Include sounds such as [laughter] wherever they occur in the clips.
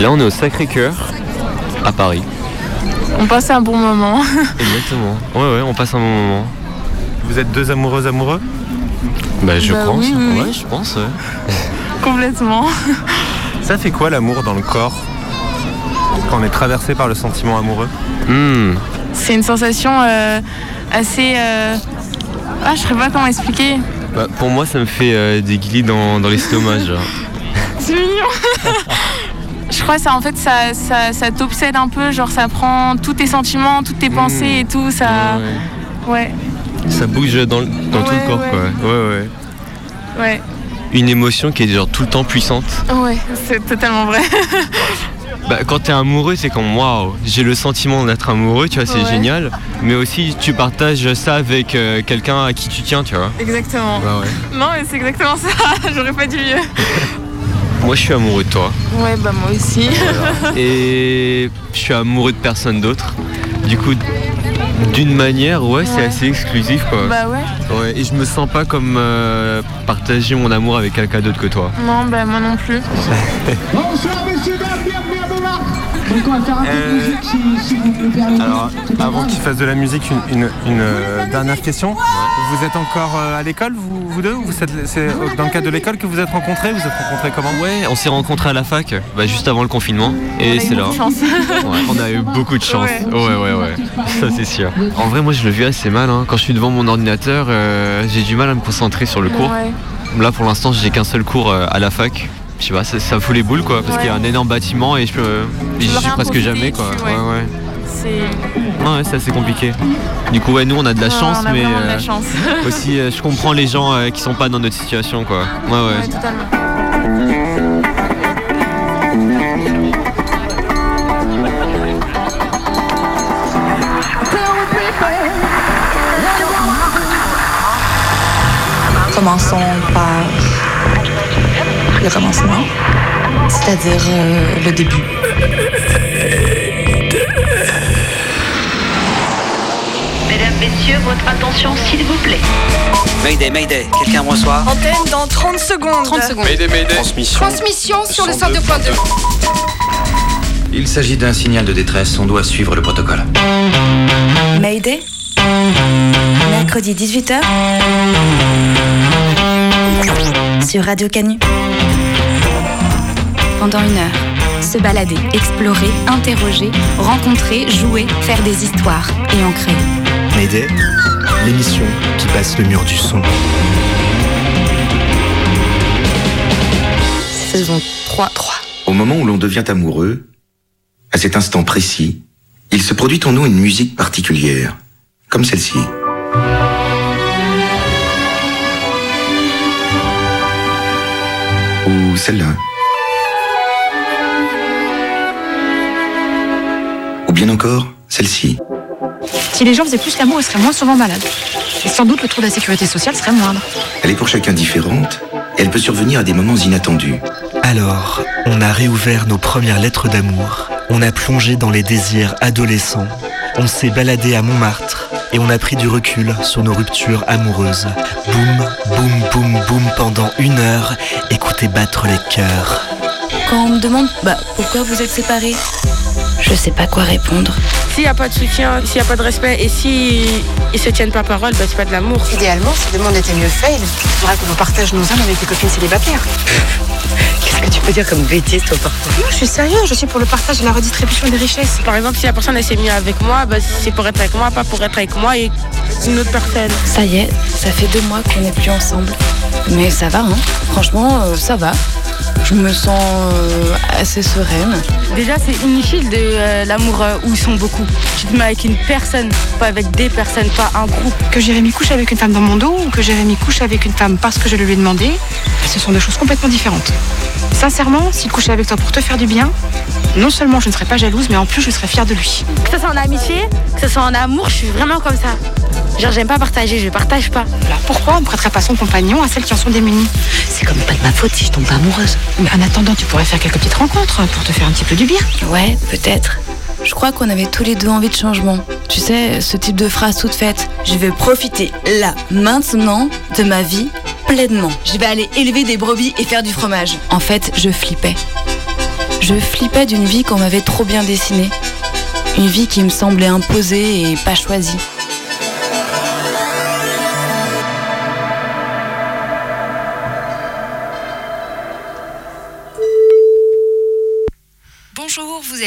Là, on est au Sacré-Cœur, à Paris. On passe un bon moment. [laughs] Exactement. Ouais, ouais, on passe un bon moment. Vous êtes deux amoureux amoureux? Bah, je Bah pense. oui, oui, ouais, oui. je pense. ouais. [laughs] Complètement. [laughs] Ça fait quoi l'amour dans le corps? Quand on est traversé par le sentiment amoureux? Hmm. C'est une sensation euh, assez. euh, Ah, je sais pas comment expliquer. Bah, pour moi, ça me fait euh, des guilis dans, dans l'estomac, genre. C'est mignon. [laughs] je crois que ça, en fait, ça, ça, ça t'obsède un peu. Genre, ça prend tous tes sentiments, toutes tes pensées et tout. Ça. Ouais. Ça bouge dans, tout le corps, ouais. quoi. Ouais, ouais. ouais. Une émotion qui est genre tout le temps puissante. Ouais, c'est totalement vrai. [laughs] Bah, quand t'es amoureux, c'est comme waouh, j'ai le sentiment d'être amoureux, tu vois, c'est génial. Mais aussi, tu partages ça avec euh, quelqu'un à qui tu tiens, tu vois. Exactement. Bah ouais. Non, mais c'est exactement ça. [laughs] J'aurais pas dit mieux. Moi, je suis amoureux de toi. Ouais, bah moi aussi. Et je suis amoureux de personne d'autre. Du coup, d'une manière, ouais, c'est assez exclusif, quoi. bah ouais. Ouais, et je me sens pas comme euh, partager mon amour avec quelqu'un d'autre que toi. Non, bah moi non plus. Bonsoir messieurs, on va faire un peu de musique si, si vous me le permettez. Alors, avant qu'il fasse de la musique, une, une- une, euh, dernière question. Vous êtes encore euh, à l'école, vous, vous deux ou vous êtes- C'est dans le cadre de l'école que vous êtes rencontrés Vous êtes rencontrés comment? Ouais, on s'est rencontrés à la fac, bah, juste avant le confinement, et On a eu c'est là. beaucoup de chance. Ouais, on a eu beaucoup de chance. Ouais. Ouais, ouais, ouais. Ça, c'est sûr. En vrai, moi, je le vis assez mal. hein. Quand je suis devant mon ordinateur, euh, j'ai du mal à me concentrer sur le cours. Là, pour l'instant, j'ai qu'un seul cours euh, à la fac. Je sais pas, ça, fout les boules, quoi, parce Ouais. qu'il y a un énorme bâtiment et je peux, et j'y peux suis presque jamais, quoi. dessus, Ouais, ouais. ouais. C'est. Non, ouais, c'est assez compliqué. Du coup, ouais, nous, on a de la Ouais, chance, on a mais la euh, chance. [laughs] aussi, euh, je comprends les gens euh, qui sont pas dans notre situation, quoi. Ouais, ouais. Ouais, totalement. Commençons par le commencement, c'est-à-dire euh, le début. Mesdames, Messieurs, votre attention s'il vous plaît. Mayday, Mayday, quelqu'un me reçoit Antenne dans 30 secondes. 30 secondes. Transmission. Transmission sur le 102.2. Il s'agit d'un signal de détresse, on doit suivre le protocole. Mayday. Mercredi 18h. Sur Radio Canu. Pendant une heure, se balader, explorer, interroger, rencontrer, jouer, faire des histoires et en créer. Mayday, l'émission qui passe le mur du son. Saison 3. 3. Au moment où l'on devient amoureux, à cet instant précis, il se produit en nous une musique particulière, comme celle-ci. Ou celle-là. Bien encore, celle-ci. Si les gens faisaient plus l'amour, ils seraient moins souvent malades. Et sans doute le trou de la sécurité sociale serait moindre. Elle est pour chacun différente, et elle peut survenir à des moments inattendus. Alors, on a réouvert nos premières lettres d'amour. On a plongé dans les désirs adolescents. On s'est baladé à Montmartre et on a pris du recul sur nos ruptures amoureuses. Boum, boum, boum, boum pendant une heure. Écoutez battre les cœurs. Quand on me demande bah, pourquoi vous êtes séparés, je sais pas quoi répondre. S'il n'y a pas de soutien, s'il n'y a pas de respect et si ils se tiennent pas parole, bah, c'est pas de l'amour. Idéalement, si le monde était mieux fait, il faudrait que l'on partage nos âmes avec des copines célibataires. [laughs] Qu'est-ce que tu peux dire comme bêtise, toi, parfois? Non, je suis sérieux, je suis pour le partage et la redistribution des richesses. Par exemple, si la personne elle s'est mise avec moi, bah, c'est pour être avec moi, pas pour être avec moi et une autre personne. Ça y est, ça fait deux mois qu'on n'est plus ensemble. Mais ça va, hein. Franchement, euh, ça va. Je me sens euh, assez sereine. Déjà, c'est inutile de euh, l'amour euh, où ils sont beaucoup. Tu te mets avec une personne, pas avec des personnes, pas un groupe. Que Jérémy couche avec une femme dans mon dos ou que Jérémy couche avec une femme parce que je le lui ai demandé, ce sont deux choses complètement différentes. Sincèrement, s'il couchait avec toi pour te faire du bien, non seulement je ne serais pas jalouse, mais en plus je serais fière de lui. Que ce soit en amitié, que ce soit en amour, je suis vraiment comme ça. Genre, j'aime pas partager, je partage pas. Alors pourquoi on ne prêterait pas son compagnon à celles qui en sont démunies C'est comme pas de ma faute si je tombe pas amoureuse. Mais en attendant, tu pourrais faire quelques petites rencontres pour te faire un petit peu du bien. Ouais, peut-être. Je crois qu'on avait tous les deux envie de changement. Tu sais, ce type de phrase toute faite. Je vais profiter là, maintenant, de ma vie pleinement. Je vais aller élever des brebis et faire du fromage. En fait, je flippais. Je flippais d'une vie qu'on m'avait trop bien dessinée. Une vie qui me semblait imposée et pas choisie.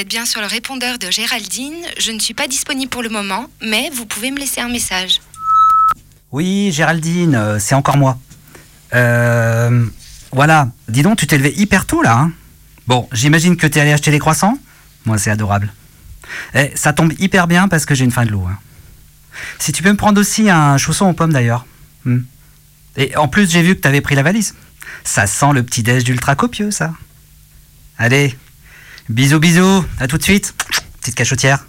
Êtes bien sur le répondeur de Géraldine. Je ne suis pas disponible pour le moment, mais vous pouvez me laisser un message. Oui, Géraldine, euh, c'est encore moi. Euh, voilà, dis donc, tu t'es levé hyper tôt là. Hein bon, j'imagine que t'es allé acheter des croissants Moi, c'est adorable. Eh, ça tombe hyper bien parce que j'ai une faim de l'eau. hein. Si tu peux me prendre aussi un chausson aux pommes d'ailleurs. Hmm. Et en plus, j'ai vu que t'avais pris la valise. Ça sent le petit déj d'ultra copieux, ça. Allez, bisous, bisous, à tout de suite. Petite cachotière.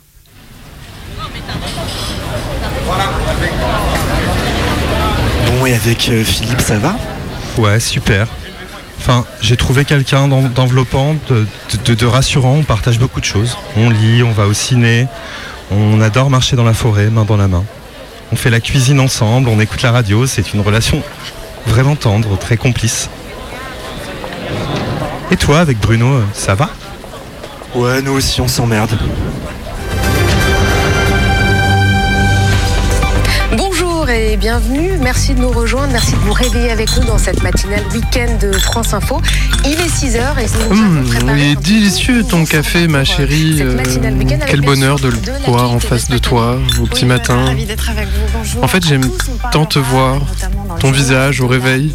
Bon, et avec euh, Philippe, ça va? Ouais, super. Enfin, j'ai trouvé quelqu'un d'en- d'enveloppant, de, de- de rassurant. On partage beaucoup de choses. On lit, on va au ciné. On adore marcher dans la forêt, main dans la main. On fait la cuisine ensemble, on écoute la radio. C'est une relation vraiment tendre, très complice. Et toi, avec Bruno, euh, ça va? Ouais, nous aussi, on s'emmerde. Bonjour et bienvenue. Merci de nous rejoindre. Merci de vous réveiller avec nous dans cette matinale week-end de France Info. Il est 6h et Hum, avons préparé il est délicieux ton café, ma chérie. Euh, quel bonheur de le boire en face de toi au petit matin. En fait, j'aime tant te voir, ton visage au réveil.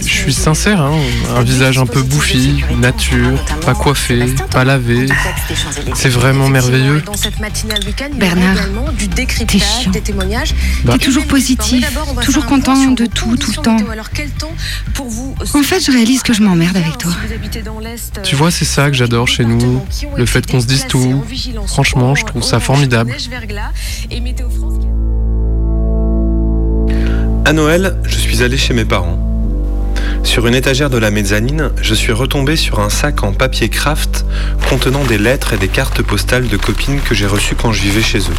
Je suis sincère, hein, un visage un peu bouffi, nature, pas coiffé, pas lavé. C'est vraiment merveilleux. Bernard, t'es chiant. des témoignages. T'es toujours positif, toujours content de tout, tout le temps. En fait, je réalise que je m'emmerde avec toi. Tu vois, c'est ça que j'adore chez nous, le fait qu'on se dise tout. Franchement, je trouve ça formidable. À Noël, je suis allé chez mes parents. Sur une étagère de la mezzanine, je suis retombé sur un sac en papier craft contenant des lettres et des cartes postales de copines que j'ai reçues quand je vivais chez eux.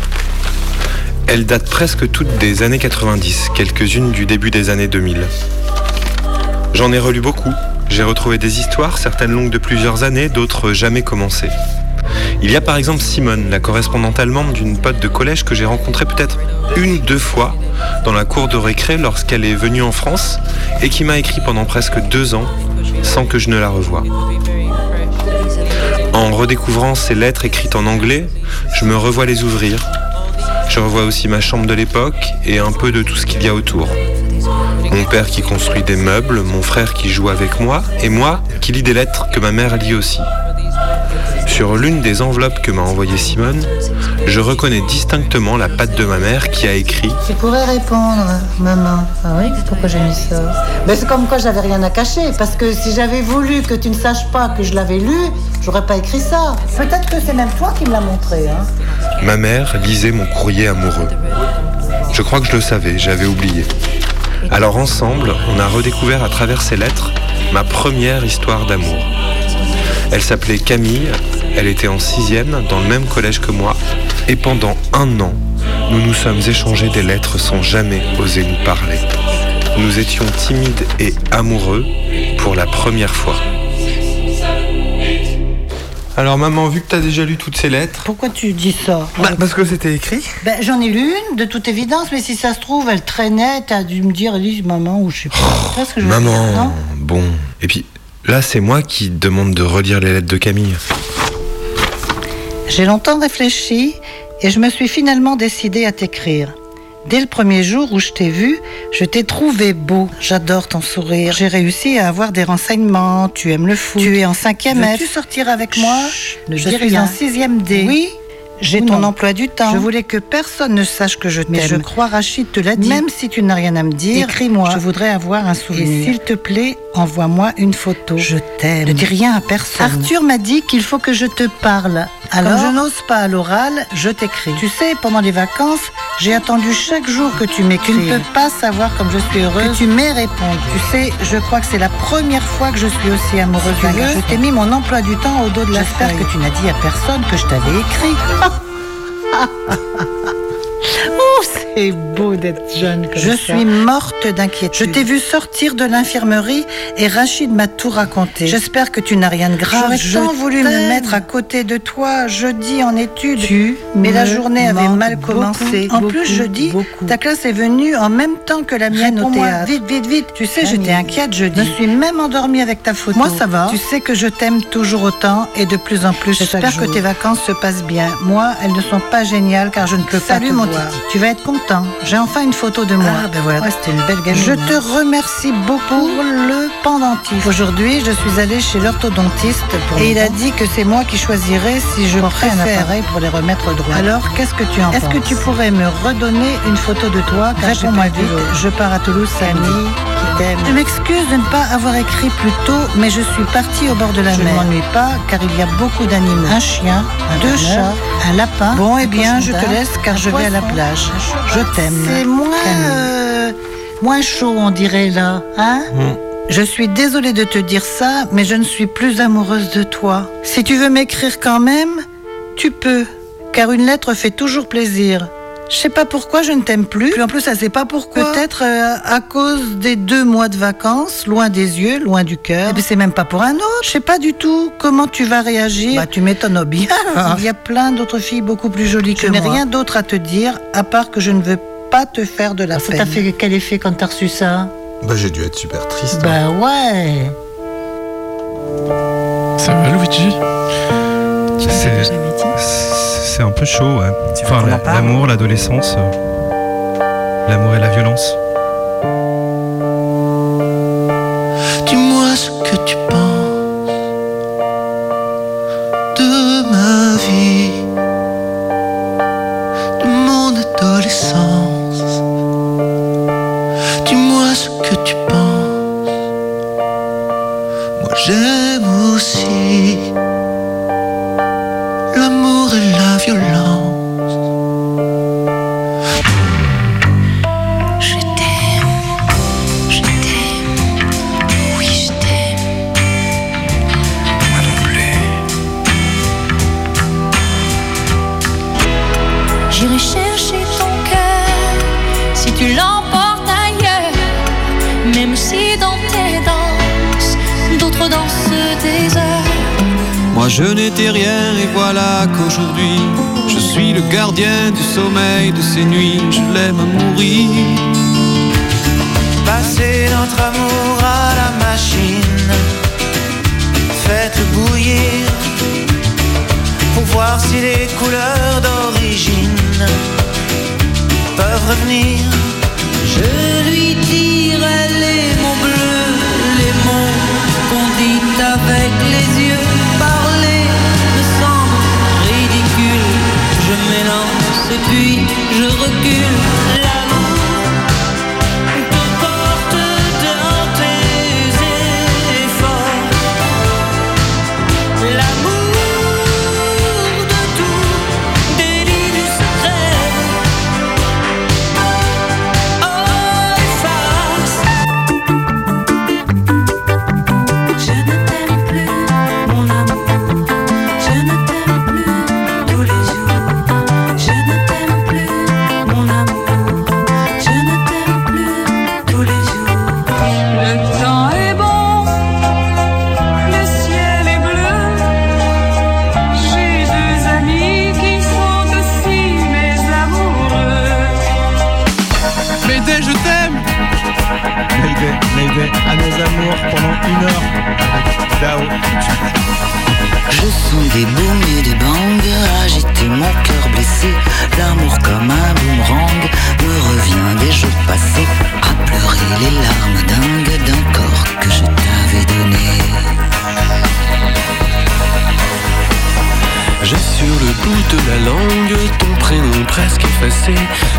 Elles datent presque toutes des années 90, quelques-unes du début des années 2000. J'en ai relu beaucoup. J'ai retrouvé des histoires, certaines longues de plusieurs années, d'autres jamais commencées. Il y a par exemple Simone, la correspondante allemande d'une pote de collège que j'ai rencontrée peut-être une ou deux fois dans la cour de récré lorsqu'elle est venue en France et qui m'a écrit pendant presque deux ans sans que je ne la revoie. En redécouvrant ces lettres écrites en anglais, je me revois les ouvrir. Je revois aussi ma chambre de l'époque et un peu de tout ce qu'il y a autour. Mon père qui construit des meubles, mon frère qui joue avec moi et moi qui lis des lettres que ma mère lit aussi. Sur l'une des enveloppes que m'a envoyée Simone, je reconnais distinctement la patte de ma mère qui a écrit Tu pourrais répondre, maman. Ah oui, pourquoi j'ai mis ça Ben, C'est comme quoi j'avais rien à cacher. Parce que si j'avais voulu que tu ne saches pas que je l'avais lu, j'aurais pas écrit ça. Peut-être que c'est même toi qui me l'as montré. Hein. Ma mère lisait mon courrier amoureux. Je crois que je le savais, j'avais oublié. Alors ensemble, on a redécouvert à travers ces lettres ma première histoire d'amour. Elle s'appelait Camille, elle était en sixième dans le même collège que moi, et pendant un an, nous nous sommes échangés des lettres sans jamais oser nous parler. Nous étions timides et amoureux pour la première fois. Alors maman, vu que t'as déjà lu toutes ces lettres... Pourquoi tu dis ça? Bah, parce que c'était écrit. Ben, J'en ai lu une, de toute évidence, mais si ça se trouve, elle traînait, t'as dû me dire, Elise, maman, ou je sais pas. Ce que je dire, Maman, bon. Et puis, là, c'est moi qui demande de relire les lettres de Camille. J'ai longtemps réfléchi et je me suis finalement décidée à t'écrire. Dès le premier jour où je t'ai vu, je t'ai trouvé beau. J'adore ton sourire. J'ai réussi à avoir des renseignements. Tu aimes le foot. Tu es en cinquième F. Veux-tu sortir avec moi? Ne Je dis suis rien. en sixième D. Oui. J'ai ton non. emploi du temps. Je voulais que personne ne sache que je t'aime. Mais je crois Rachid te l'a dit. Même si tu n'as rien à me dire, écris-moi. Je voudrais avoir un souvenir. Et s'il te plaît, envoie-moi une photo. Je t'aime. Ne dis rien à personne. Arthur m'a dit qu'il faut que je te parle. Alors, Comme je n'ose pas à l'oral, je t'écris. Tu sais, pendant les vacances, j'ai attendu chaque jour que tu m'écris. Tu ne peux pas savoir comme je suis heureuse que tu m'aies répondu. Tu sais, je crois que c'est la première fois que je suis aussi amoureuse d'un gars. Je t'ai mis mon emploi du temps au dos de la J'espère que tu n'as dit à personne que je t'avais écrit. Ha ha ha ha. C'est beau d'être jeune comme Je suis morte d'inquiétude. Je t'ai vu sortir de l'infirmerie et Rachid m'a tout raconté. J'espère que tu n'as rien de grave. J'aurais tant voulu me mettre à côté de toi jeudi en études. Tu mais la journée avait mal commencé. en plus, jeudi, ta classe est venue en même temps que la mienne au théâtre. Vite, vite, vite. Tu sais, j'étais inquiète jeudi. Je suis même endormie avec ta photo. Moi, ça va. Tu sais que je t'aime toujours autant et de plus en plus. J'espère que tes vacances se passent bien. Moi, elles ne sont pas géniales car je ne peux pas te mon voir. Tu vas être content. J'ai enfin une photo de moi. Ah, ben voilà. c'était une belle gamine. Je te remercie beaucoup pour le pendentif. Aujourd'hui, je suis allée chez l'orthodontiste et il a dit que c'est moi qui choisirais si je ferais un appareil pour les remettre droit. Alors, qu'est-ce que tu en penses Est-ce que tu pourrais me redonner une photo de toi? Réponds-moi vite. Je pars à Toulouse, Je m'excuse de ne pas avoir écrit plus tôt, mais je suis partie au bord de la mer. Je ne m'ennuie pas, car il y a beaucoup d'animaux. Un chien, deux chats, un lapin. Bon, eh bien, je te laisse, car je vais à la plage. Je t'aime. C'est moins, euh, moins chaud, on dirait là, hein mm. Je suis désolée de te dire ça, mais je ne suis plus amoureuse de toi. Si tu veux m'écrire quand même, tu peux, car une lettre fait toujours plaisir. Je sais pas pourquoi je ne t'aime plus. Puis en plus, ça sait pas pourquoi. Peut-être euh, à cause des deux mois de vacances, loin des yeux, loin du cœur. Et puis c'est même pas pour un autre. Je sais pas du tout comment tu vas réagir. Bah tu m'étonnes bien. [laughs] Il y a plein d'autres filles beaucoup plus jolies que moi. Je n'ai rien d'autre à te dire à part que je ne veux pas te faire de la peine. Ça t'a fait quel effet quand t'as reçu ça? Bah j'ai dû être super triste. Bah hein. ouais. Ça va Luigi? C'est un peu chaud, ouais. Enfin, l'amour, l'adolescence, euh, l'amour et la violence. Dis-moi ce que tu penses je sommeil de ces nuits,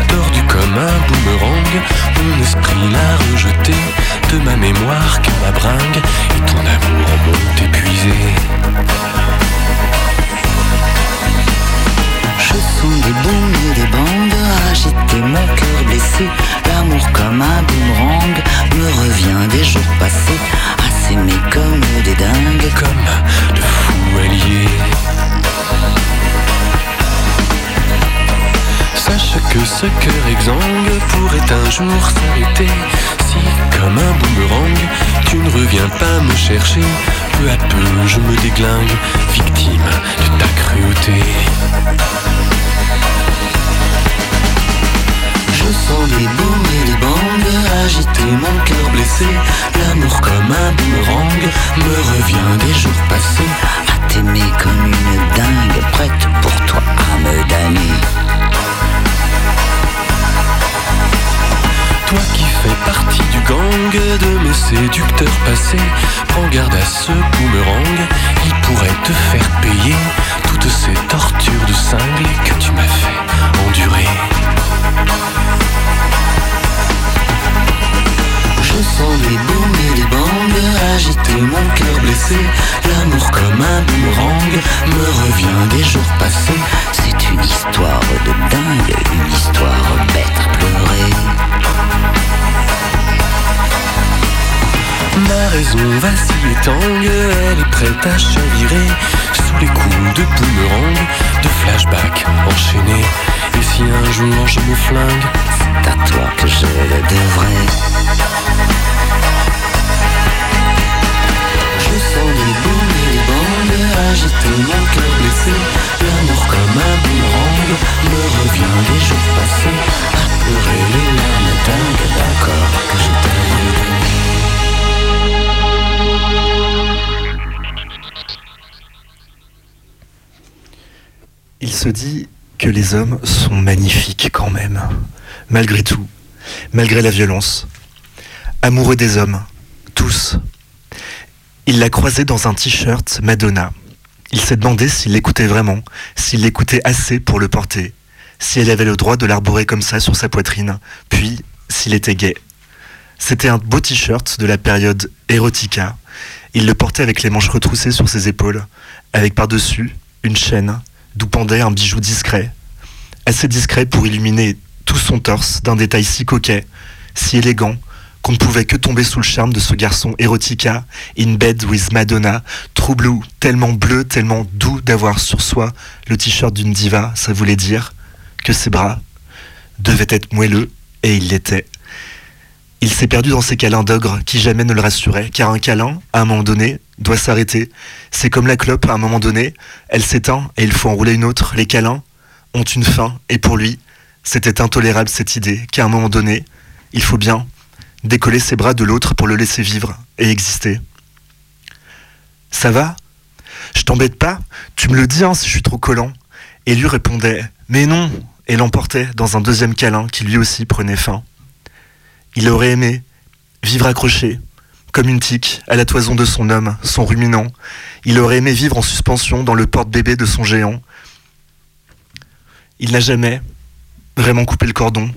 tordu comme un boomerang. Mon esprit l'a rejeté de ma mémoire que ma bringue et ton amour m'ont épuisé. Je sens des bombes, des bandes, agiter mon cœur blessé. L'amour comme un boomerang me revient des jours passés, à s'aimer comme des dingues, comme le fou allié. sache que ce cœur exsangue pourrait un jour s'arrêter. Si, comme un boomerang, tu ne reviens pas me chercher, peu à peu je me déglingue, victime de ta cruauté. Je sens des booms et des bangs agiter mon cœur blessé. L'amour comme un boomerang me revient des jours passés. À t'aimer comme une dingue, prête pour toi à me damner. Toi qui fais partie du gang de mes séducteurs passés Prends garde à ce boomerang, il pourrait te faire payer Toutes ces tortures de cinglé que tu m'as fait endurer. Je sens les booms et les bangs agiter mon cœur blessé. L'amour comme un boomerang me revient des jours passés. C'est une histoire de dingue, une histoire bête à pleurer Ma raison vacille et tangue, elle est prête à chavirer. Sous les coups de boomerang, de flashback enchaînés. Et si un jour je me flingue, c'est à toi que je le devrais. Je sens les booms et les bangs agiter mon cœur blessé. L'amour comme un boomerang me revient des jours passés. À pleurer les larmes dingues d'accord que je Il se dit que les hommes sont magnifiques quand même, malgré tout, malgré la violence. Amoureux des hommes, tous. Il l'a croisé dans un t-shirt Madonna. Il s'est demandé s'il l'écoutait vraiment, s'il l'écoutait assez pour le porter, si elle avait le droit de l'arborer comme ça sur sa poitrine, puis s'il était gay. C'était un beau t-shirt de la période Erotica. Il le portait avec les manches retroussées sur ses épaules, avec par-dessus une chaîne d'où pendait un bijou discret, assez discret pour illuminer tout son torse d'un détail si coquet, si élégant, qu'on ne pouvait que tomber sous le charme de ce garçon érotica, in bed with Madonna, true tellement bleu, tellement doux d'avoir sur soi le t-shirt d'une diva, ça voulait dire que ses bras devaient être moelleux, et il l'était. Il s'est perdu dans ces câlins d'ogre qui jamais ne le rassuraient, car un câlin, à un moment donné, doit s'arrêter. C'est comme la clope, à un moment donné, elle s'éteint et il faut enrouler une autre. Les câlins ont une fin, et pour lui, c'était intolérable cette idée qu'à un moment donné, il faut bien décoller ses bras de l'autre pour le laisser vivre et exister. Ça va? Je t'embête pas? Tu me le dis hein, si je suis trop collant. Et lui répondait Mais non et l'emportait dans un deuxième câlin qui lui aussi prenait fin. Il aurait aimé vivre accroché, comme une tique, à la toison de son homme, son ruminant. Il aurait aimé vivre en suspension dans le porte-bébé de son géant. Il n'a jamais vraiment coupé le cordon.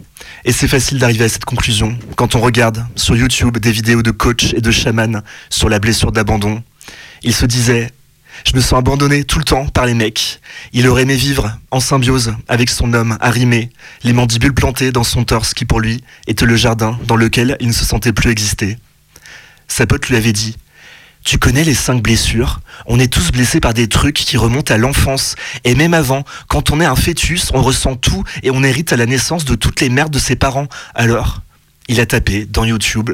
Et c'est facile d'arriver à cette conclusion quand on regarde sur YouTube des vidéos de coachs et de chamans sur la blessure d'abandon. Il se disait je me sens abandonné tout le temps par les mecs. Il aurait aimé vivre en symbiose avec son homme, arrimé, les mandibules plantées dans son torse qui pour lui était le jardin dans lequel il ne se sentait plus exister. Sa pote lui avait dit Tu connais les cinq blessures? On est tous blessés par des trucs qui remontent à l'enfance. Et même avant, quand on est un fœtus, on ressent tout et on hérite à la naissance de toutes les merdes de ses parents. Alors, il a tapé dans YouTube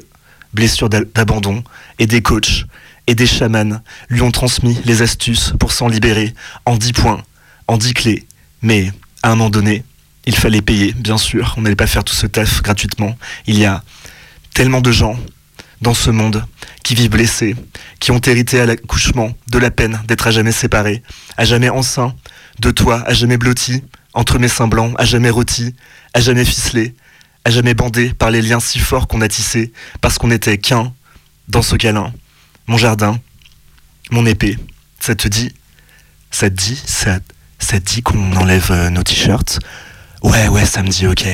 blessures d'abandon et des coachs et des chamans lui ont transmis les astuces pour s'en libérer en dix points, en dix clés. Mais à un moment donné, il fallait payer, bien sûr. On n'allait pas faire tout ce taf gratuitement. Il y a tellement de gens dans ce monde qui vivent blessés, qui ont hérité à l'accouchement de la peine d'être à jamais séparés, à jamais enceint, de toi, à jamais blotti, entre mes seins blancs, à jamais rôti, à jamais ficelé, à jamais bandé par les liens si forts qu'on a tissés, parce qu'on n'était qu'un dans ce câlin mon jardin, mon épée. Ça te dit Ça te dit ça, ça te dit qu'on enlève euh, nos t-shirts? Ouais, ouais, ça me dit ok.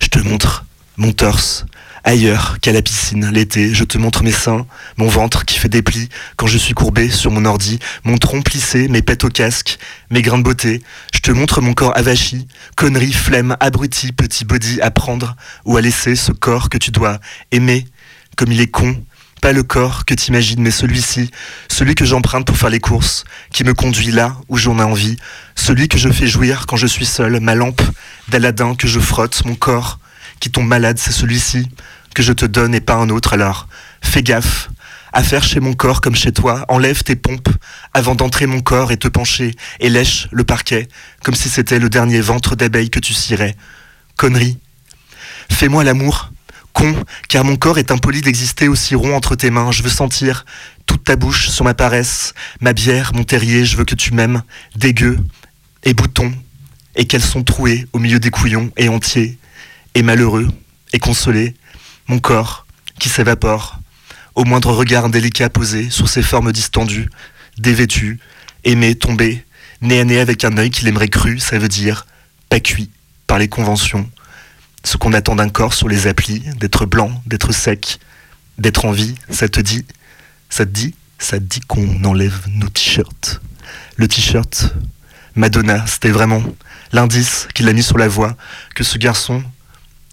Je te montre mon torse, ailleurs qu'à la piscine l'été. Je te montre mes seins, mon ventre qui fait des plis quand je suis courbé sur mon ordi, mon tronc plissé, mes pètes au casque, mes grains de beauté. Je te montre mon corps avachi, connerie, flemme, abruti, petit body à prendre ou à laisser ce corps que tu dois aimer comme il est con Pas le corps que t'imagines, mais celui-ci, celui que j'emprunte pour faire les courses, qui me conduit là où j'en ai envie, celui que je fais jouir quand je suis seul, ma lampe d'Aladin que je frotte, mon corps qui tombe malade, c'est celui-ci que je te donne et pas un autre. Alors, fais gaffe à faire chez mon corps comme chez toi, enlève tes pompes avant d'entrer mon corps et te pencher et lèche le parquet comme si c'était le dernier ventre d'abeille que tu cirais. Connerie. Fais-moi l'amour, car mon corps est impoli d'exister aussi rond entre tes mains. Je veux sentir toute ta bouche sur ma paresse, ma bière, mon terrier, je veux que tu m'aimes, dégueu et bouton, et qu'elles sont trouées au milieu des couillons et entiers, et malheureux et consolé, mon corps qui s'évapore, au moindre regard indélicat posé sur ses formes distendues, dévêtues, aimé, tombé, nez à nez avec un œil qu'il aimerait cru, ça veut dire pas cuit par les conventions, ce qu'on attend d'un corps sur les applis, d'être blanc, d'être sec, d'être en vie, ça te dit, ça te dit, ça te dit qu'on enlève nos t-shirts. Le t-shirt, Madonna, c'était vraiment l'indice qu'il a mis sur la voie, que ce garçon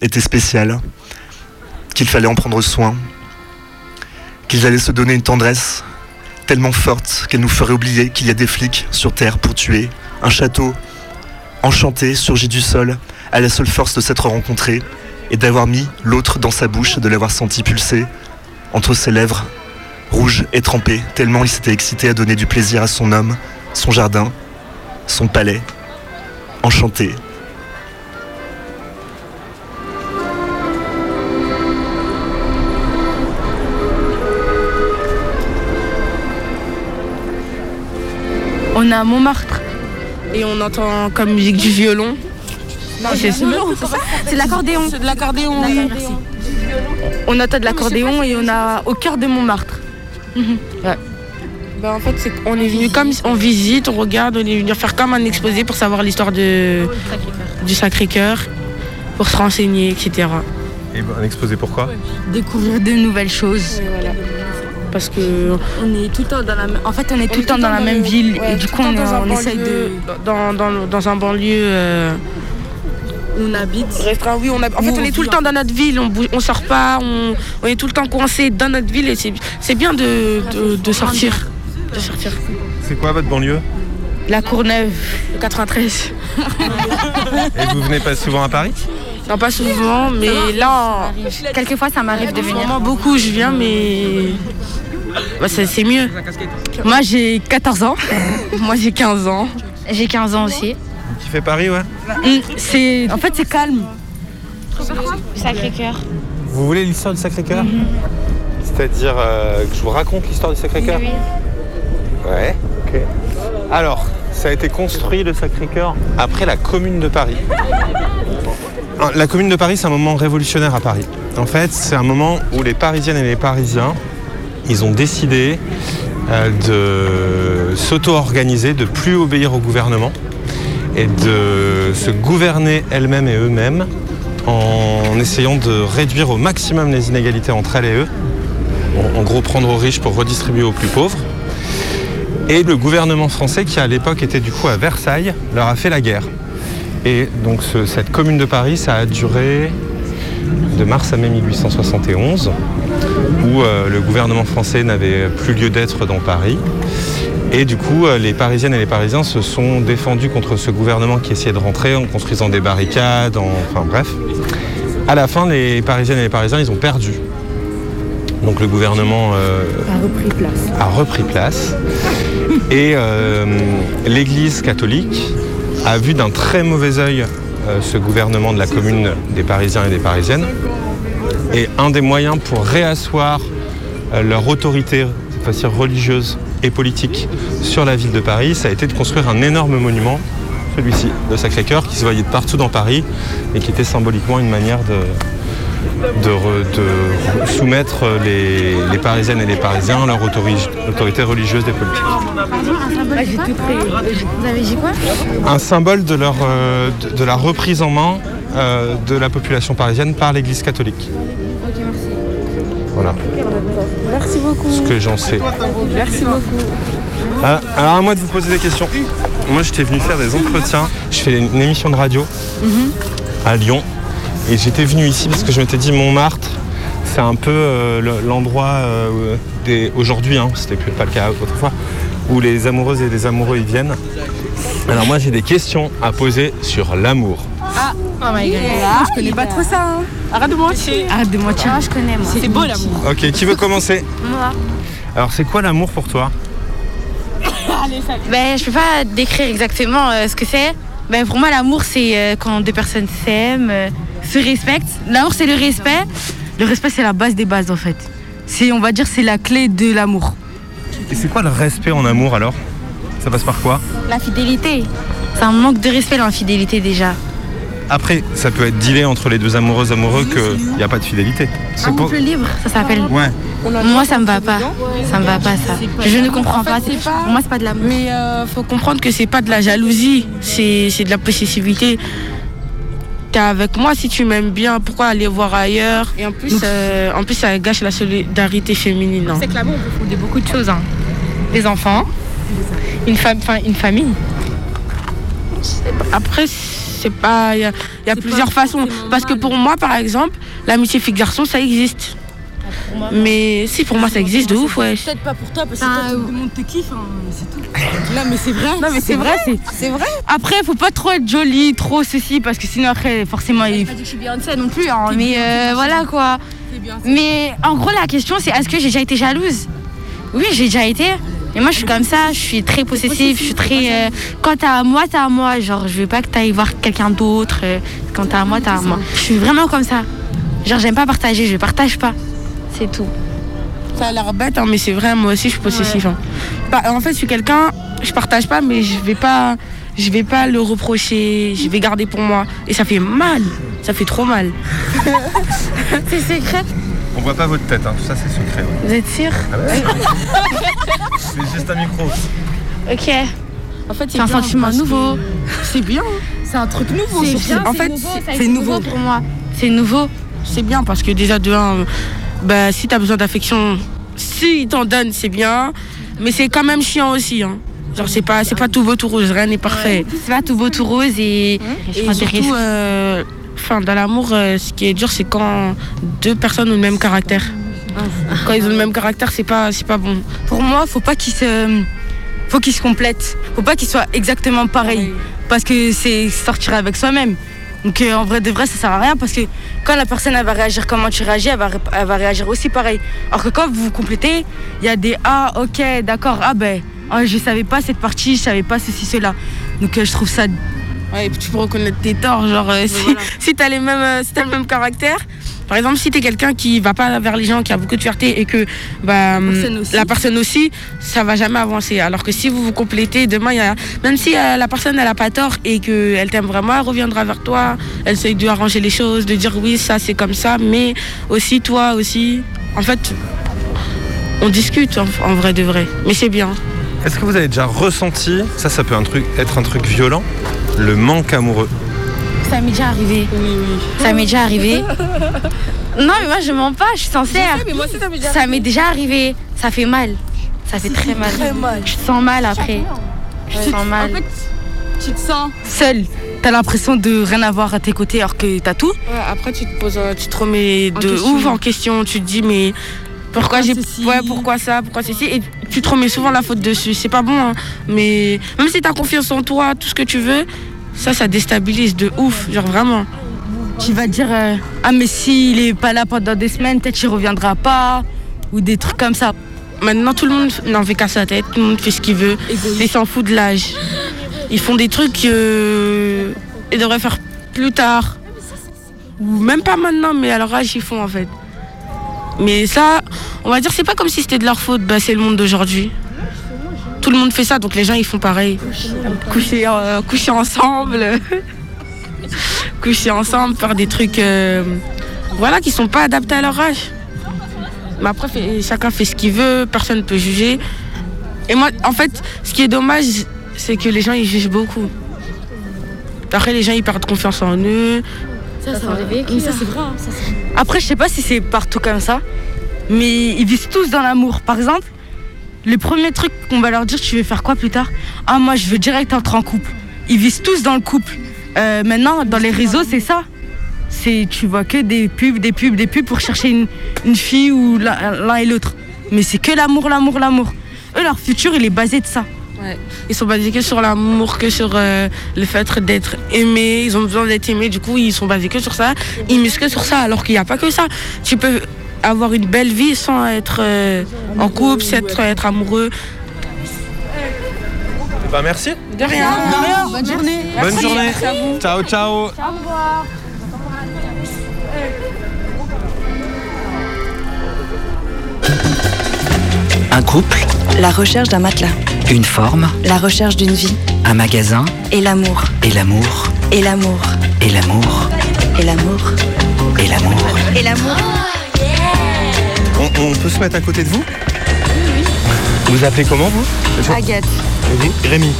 était spécial, qu'il fallait en prendre soin, qu'ils allaient se donner une tendresse tellement forte qu'elle nous ferait oublier qu'il y a des flics sur Terre pour tuer, un château enchanté surgit du sol, à la seule force de s'être rencontré et d'avoir mis l'autre dans sa bouche, de l'avoir senti pulser entre ses lèvres, rouges et trempées, tellement il s'était excité à donner du plaisir à son homme, son jardin, son palais, enchanté. On est à Montmartre. Et on entend comme musique du violon. Non, c'est C'est de l'accordéon. C'est de l'accordéon, oui. On entend de l'accordéon et on a au cœur de Montmartre. Ouais. Bah, en fait, on est venu comme on visite, on regarde, on est venu faire comme un exposé pour savoir l'histoire de du Sacré-Cœur, pour se renseigner, etc. Et un exposé pourquoi Découvrir de nouvelles choses. Parce que on est tout le temps dans la même- en fait on est tout le temps dans la même ville et du coup on, essaye de dans, dans, dans un banlieue euh, on habite restreint. Oui, on a, en fait, on est tout le temps dans notre ville, on, bouge, on sort pas, on, on est tout le temps coincé dans notre ville et c'est bien de, de, de sortir. De sortir. C'est quoi votre banlieue? La Courneuve, le 93. [laughs] Et vous venez pas souvent à Paris? Non, pas souvent, mais là, quelquefois ça m'arrive de venir. vraiment beaucoup, je viens, mais bah, c'est mieux. Moi j'ai 14 ans. [laughs] Moi j'ai 15 ans. J'ai 15 ans aussi. Qui fait Paris, ouais Mm, C'est en fait c'est calme. Sacré-Cœur. Vous voulez l'histoire du Sacré-Cœur C'est-à-dire euh, que je vous raconte l'histoire du Sacré-Cœur Ouais, ok. Alors, ça a été construit le Sacré-Cœur après la Commune de Paris. Ah, La Commune de Paris, c'est un moment révolutionnaire à Paris. En fait, c'est un moment où les Parisiennes et les Parisiens, ils ont décidé euh, de s'auto-organiser, de plus obéir au gouvernement et de se gouverner elles-mêmes et eux-mêmes en essayant de réduire au maximum les inégalités entre elles et eux. En- gros, prendre aux riches pour redistribuer aux plus pauvres. Et le gouvernement français, qui à l'époque était du coup à Versailles, leur a fait la guerre. Et donc ce- cette commune de Paris, ça a duré de mars à mai 1871, où euh, le gouvernement français n'avait plus lieu d'être dans Paris. Et du coup, euh, les Parisiennes et les Parisiens se sont défendus contre ce gouvernement qui essayait de rentrer en construisant des barricades, en- enfin bref. À la fin, les Parisiennes et les Parisiens, ils ont perdu. Donc le gouvernement euh, A repris place. a repris place. Et euh, l'Église catholique a vu d'un très mauvais œil euh, ce gouvernement de la commune des Parisiens et des Parisiennes. Et un des moyens pour réasseoir leur autorité, cette fois-ci religieuse et politique, sur la ville de Paris, ça a été de construire un énorme monument, celui-ci, le Sacré-Cœur, qui se voyait de partout dans Paris et qui était symboliquement une manière de, de, re- de soumettre les, les Parisiennes et les Parisiens à leur autori- autorité religieuse et politique. Ah, j'ai tout pris. Vous avez dit quoi? Un symbole de, leur, euh, de, de la reprise en main euh, de la population parisienne par l'Église catholique. Merci. Voilà Merci beaucoup. ce que j'en sais. Merci beaucoup. Ah, alors à moi de vous poser des questions. Moi j'étais venu faire des entretiens. Je fais une émission de radio Mhm. à Lyon. Et j'étais venu ici parce que je m'étais dit Montmartre, c'est un peu euh, le- l'endroit euh, des aujourd'hui, hein, c'était plus pas le cas autrefois, où les amoureuses et les amoureux y viennent. Alors moi j'ai des questions à poser sur l'amour. Ah, oh my god. Je connais pas trop ça. hein. Arrête de mentir. Arrête de mentir. je connais moi. C'est beau l'amour. Ok, qui veut commencer Moi. Alors c'est quoi l'amour pour toi [laughs] Ben, je peux pas décrire exactement euh, ce que c'est. Ben, pour moi, l'amour, c'est euh, quand deux personnes s'aiment, euh, se respectent. L'amour, c'est le respect. Le respect, c'est la base des bases, en fait. C'est, on va dire, c'est la clé de l'amour. Et c'est quoi le respect en amour alors? Ça passe par quoi? La fidélité. C'est un manque de respect, l'infidélité, déjà. Après, ça peut être dealé entre les deux amoureuses amoureux qu'il n'y a pas de fidélité. C'est Un pour- couple libre, ça s'appelle. Ouais. Moi, ça me va pas. Ça me va pas, ça. Je ne comprends pas. Pour moi, c'est pas de l'amour. Mais euh, faut comprendre que c'est pas de la jalousie, c'est c'est de la possessivité. T'es avec moi si tu m'aimes bien, pourquoi aller voir ailleurs? Et en plus, euh, en plus ça gâche la solidarité féminine. hein. C'est que l'amour, on peut fonder beaucoup de choses. hein. Des enfants, une, femme, enfin, une famille. Après, c'est pas. Il y a, y a plusieurs façons. Parce que pour moi, par exemple, l'amitié fille-garçon, ça existe. Mais si, pour moi, ça existe de ouf, ouais. Peut-être pas pour toi, parce que toi, tout le monde te kiffe, hein, c'est tout. [laughs] Non, mais c'est vrai. Non mais c'est vrai, c'est c'est vrai. Après, faut pas trop être jolie, trop ceci, parce que sinon après, forcément, il. Pas dit que je suis Beyoncé non plus. Non, mais euh, voilà quoi. Mais en gros, la question c'est est-ce que j'ai déjà été jalouse? Oui, j'ai déjà été. Et moi, je suis comme ça, je suis très possessive, je suis très. euh, quand t'as à moi, t'as à moi. Genre, je veux pas que t'ailles voir quelqu'un d'autre. euh, quand t'as à moi, t'as à moi. Je suis vraiment comme ça. Genre, j'aime pas partager, je partage pas. C'est tout. Ça a l'air bête, hein, mais c'est vrai, moi aussi, je suis possessive. hein. Bah, en fait, je suis quelqu'un, je partage pas, mais je vais pas. Je vais pas le reprocher, je vais garder pour moi. Et ça fait mal, ça fait trop mal. [laughs] c'est secret On voit pas votre tête, hein. tout ça c'est secret. ouais. Vous êtes sûr Ah ouais [laughs] C'est juste un micro. Ok. En fait, c'est un bien sentiment nouveau. C'est bien. C'est un truc nouveau. C'est bien, en fait, nouveau, ça a c'est été nouveau. pour moi. C'est nouveau. C'est bien parce que déjà de un, euh, bah, si t'as besoin d'affection, si t'en donne, c'est bien. Mais c'est quand même chiant aussi. Hein. Genre c'est pas c'est pas tout beau tout rose, rien n'est parfait. C'est pas tout beau, tout rose et, et je Et prends des risques. surtout, euh, dans l'amour, euh, ce qui est dur, c'est quand deux personnes ont le même caractère. Quand ils ont le même caractère, c'est pas pas bon. Pour moi, faut pas qu'ils se, faut qu'ils se complètent. Faut pas qu'ils soient exactement pareils, parce que c'est sortir avec soi-même. Donc euh, en vrai de vrai, ça sert à rien parce que quand la personne va réagir comment tu réagis, elle va, réagir aussi pareil. Alors que quand vous complétez, il y a des ah ok d'accord ah ben ah, je savais pas cette partie, je savais pas ceci cela. Donc euh, je trouve ça Ouais, et puis tu peux reconnaître tes torts, genre euh, si, si t'as les mêmes, euh, si t'as le même caractère. Par exemple, si t'es quelqu'un qui va pas vers les gens, qui a beaucoup de fierté et que bah, hum, personne aussi. la personne aussi, ça va jamais avancer. Alors que si vous vous complétez, demain, il y a, même si euh, la personne elle a pas tort et qu'elle t'aime vraiment, elle reviendra vers toi, elle essaye de arranger les choses, de dire oui, ça c'est comme ça, mais aussi toi aussi. En fait, on discute en, en vrai de vrai, mais c'est bien. Est-ce que vous avez déjà ressenti, ça ça peut un truc, être un truc violent, le manque amoureux Ça m'est déjà arrivé. Ça m'est déjà arrivé. [laughs] Non, mais moi je mens pas, je suis sincère. Je sais, mais moi aussi, ça m'est déjà Ça m'est déjà arrivé. Ça fait mal. Ça fait très mal. très mal. Je te sens mal après. Je te sens mal. En fait, tu te sens Seul. T'as l'impression de rien avoir à tes côtés alors que t'as tout. Ouais, après, tu te poses, euh, tu te remets de ouf en question. Tu te dis, mais pourquoi, j'ai, ouais, pourquoi ça, pourquoi ceci, et tu te remets souvent la faute dessus. C'est pas bon, hein. mais même si t'as confiance en toi, tout ce que tu veux, ça, ça déstabilise de ouf, genre vraiment. Tu vas dire euh, Ah, mais s'il est pas là pendant des semaines, peut-être qu'il reviendra pas. Ou des trucs comme ça. Maintenant, tout le monde n'en fait qu'à sa tête, tout le monde fait ce qu'il veut, et s'en fout de l'âge. Ils font des trucs qu'ils devraient faire plus tard, ou même pas maintenant, mais à leur âge, ils font en fait. Mais ça, on va dire, c'est pas comme si c'était de leur faute, bah, c'est le monde d'aujourd'hui. Tout le monde fait ça, donc les gens ils font pareil. Coucher, euh, ensemble, [laughs] coucher ensemble, faire des trucs, euh, voilà, qui sont pas adaptés à leur âge. Mais après, chacun fait ce qu'il veut, personne ne peut juger. Et moi, en fait, ce qui est dommage, c'est que les gens ils jugent beaucoup. Après, les gens ils perdent confiance en eux. Ça, ça, ça c'est vrai. Après, je sais pas si c'est partout comme ça, mais ils visent tous dans l'amour. Par exemple, le premier truc qu'on va leur dire, tu veux faire quoi plus tard? Ah, moi, je veux direct entrer en couple. Ils visent tous dans le couple. Euh, maintenant, dans les réseaux, c'est ça. c'est tu vois que des pubs, des pubs, des pubs pour chercher une, une fille ou l'un l'un et l'autre. Mais c'est que l'amour, l'amour, l'amour. Eux, leur futur, il est basé de ça. Ouais. Ils sont basés que sur l'amour, que sur euh, le fait d'être aimé. Ils ont besoin d'être aimés. Du coup, ils sont basés que sur ça. Ils misent que sur ça. Alors qu'il n'y a pas que ça. Tu peux avoir une belle vie sans être euh, en couple, sans être, être amoureux. Bah merci. De rien. De rien. Bonne journée. Bonne Merci. journée. Merci à vous. Ciao, ciao. Au revoir. Un couple, La recherche d'un matelas. Une forme, La recherche d'une vie. un magasin, Et l'amour. et l'amour, Et l'amour. et l'amour, Et l'amour. et l'amour. Et l'amour. On, on peut se mettre à côté de vous? Vous appelez comment vous? Agathe. Ré- Rémi?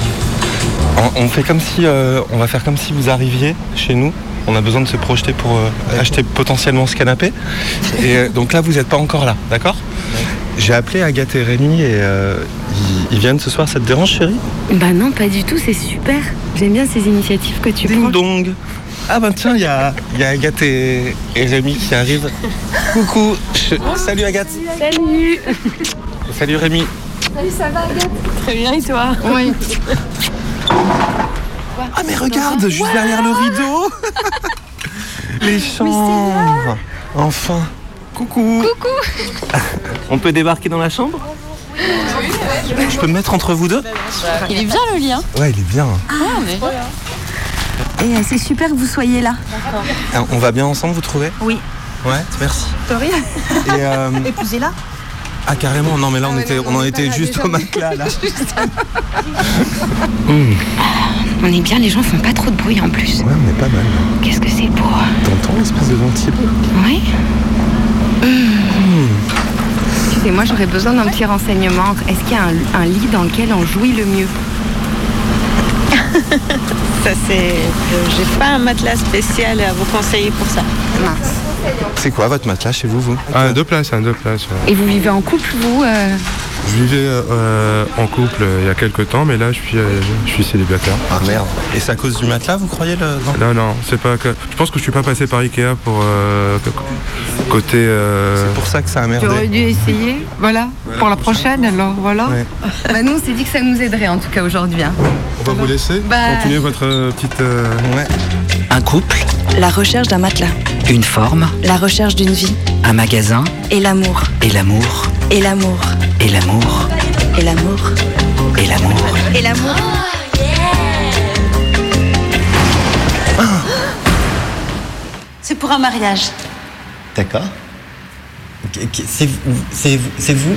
On, on fait comme si, euh, on va faire comme si vous arriviez chez nous. On a besoin de se projeter pour euh, acheter potentiellement ce canapé. Et euh, donc là, vous n'êtes pas encore là, d'accord? J'ai appelé Agathe et Rémi et euh, ils, ils viennent ce soir. Ça te dérange, chérie? Bah non, pas du tout, c'est super. J'aime bien ces initiatives que tu prends. dong. Ah ben tiens, il y a, il y a Agathe et, et Rémi qui arrivent. Coucou. Je- Salut Agathe. Salut Salut Rémi. Salut, ça va Agathe? Très bien, et toi? Oui. Ah mais regarde, juste derrière le rideau. [laughs] Les chambres. Enfin. Coucou. Coucou [laughs] On peut débarquer dans la chambre? Je peux me mettre entre vous deux Il est bien le lien. Ouais, il est bien. Ah, mais... Et euh, c'est super que vous soyez là. Ah, On va bien ensemble, vous trouvez? Oui. Ouais, merci. De rien. Et euh, [laughs] Épousez-la. ah carrément, non mais là on était, on en était juste au matelas là. [laughs] On est bien, les gens font pas trop de bruit en plus. Ouais, on est pas mal. Qu'est-ce que c'est beau T'entends l'espèce de ventilo? Oui. Tu sais, moi j'aurais besoin d'un petit renseignement. Est-ce qu'il y a un, un lit dans lequel on jouit le mieux [laughs] Ça c'est. euh, J'ai pas un matelas spécial à vous conseiller pour ça. Mince. C'est quoi votre matelas chez vous, vous? Ah, deux places, hein, deux places. ouais. Et vous vivez en couple, vous euh? Je vivais euh, en couple euh, il y a quelques temps, mais là je suis, euh, je suis célibataire. Ah merde. Et c'est à cause du matelas, vous croyez le... non? Non, non, c'est pas que. Je pense que je suis pas passé par Ikea pour euh, côté. euh, C'est pour ça que ça a merdé. Tu aurais dû essayer, voilà, pour la prochaine alors, voilà. Bah nous on s'est dit que ça nous aiderait en tout cas aujourd'hui. hein. On va vous laisser. Bah- Continuez votre petite. euh, Un couple, La recherche d'un matelas. une forme, La recherche d'une vie. un magasin, Et l'amour. et l'amour, Et l'amour. Et l'amour, Et l'amour. et l'amour. Et l'amour. C'est pour un mariage. D'accord. C'est vous, c'est vous, c'est vous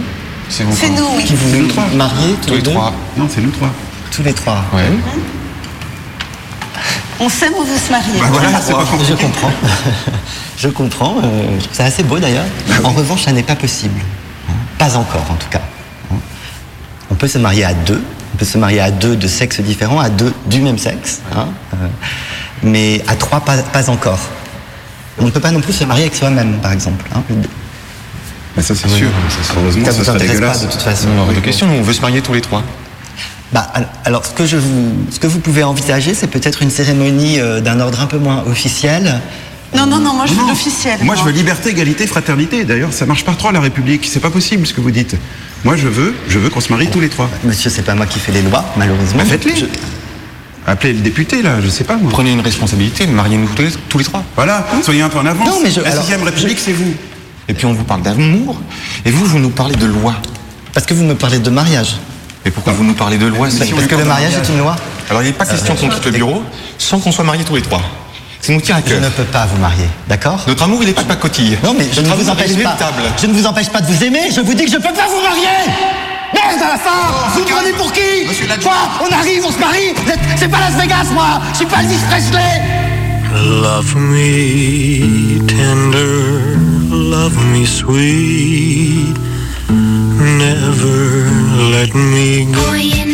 C'est vous, C'est nous, oui. Qui vous C'est nous trois. mariez tous, Tous les deux trois. Non, c'est nous trois. Tous les trois. Ouais. On s'aime, on veut se marier. Bah voilà, c'est pas Je comprends. [laughs] je comprends. euh, trouve ça assez beau d'ailleurs. En revanche, ça n'est pas possible. Pas encore, en tout cas. Hein. On peut se marier à deux. On peut se marier à deux de sexes différents, à deux du même sexe. hein, euh, mais à trois, pas, pas encore. On ne peut pas non plus se marier avec soi-même, par exemple. hein. Mais ça, c'est sûr. Ça, heureusement, Ça ça, pas, de toute façon. Non, hors de question, on veut se marier tous les trois. Bah, al- alors, ce que, je vous, ce que vous pouvez envisager, c'est peut-être une cérémonie euh, d'un ordre un peu moins officiel. Non, non, non, moi je veux l'officiel. Moi, je veux liberté, égalité, fraternité. D'ailleurs, ça marche pas trop à la République. C'est pas possible ce que vous dites. Moi, je veux, je veux qu'on se marie tous les trois. Monsieur, c'est pas moi qui fais les lois, malheureusement. Bah, faites-les. Appelez le député, là, je sais pas. Prenez une responsabilité, mariez-nous tous les, tous les trois. Voilà, soyez un peu en avance. Non, mais je- la alors, sixième République, c'est vous. Et puis on vous parle d'amour, et vous, vous nous parlez de loi. Parce que vous me parlez de mariage. Et pourquoi vous nous parlez de loi Parce si on que le mariage est une loi. Alors il n'est pas question qu'on quitte le bureau sans qu'on soit mariés tous les trois. Ça nous tient à Je ne peux pas vous marier, d'accord Notre amour, il est pas pacotille. Non, mais je Notre ne vous empêche pas. Je ne vous empêche pas de vous aimer, je vous dis que je peux pas vous marier. Merde à la fin Vous me prenez pour qui Quoi On arrive, on se marie Vous C'est pas Las Vegas, moi. Je suis pas Elvis Presley. Love me tender, love me sweet, never let me go.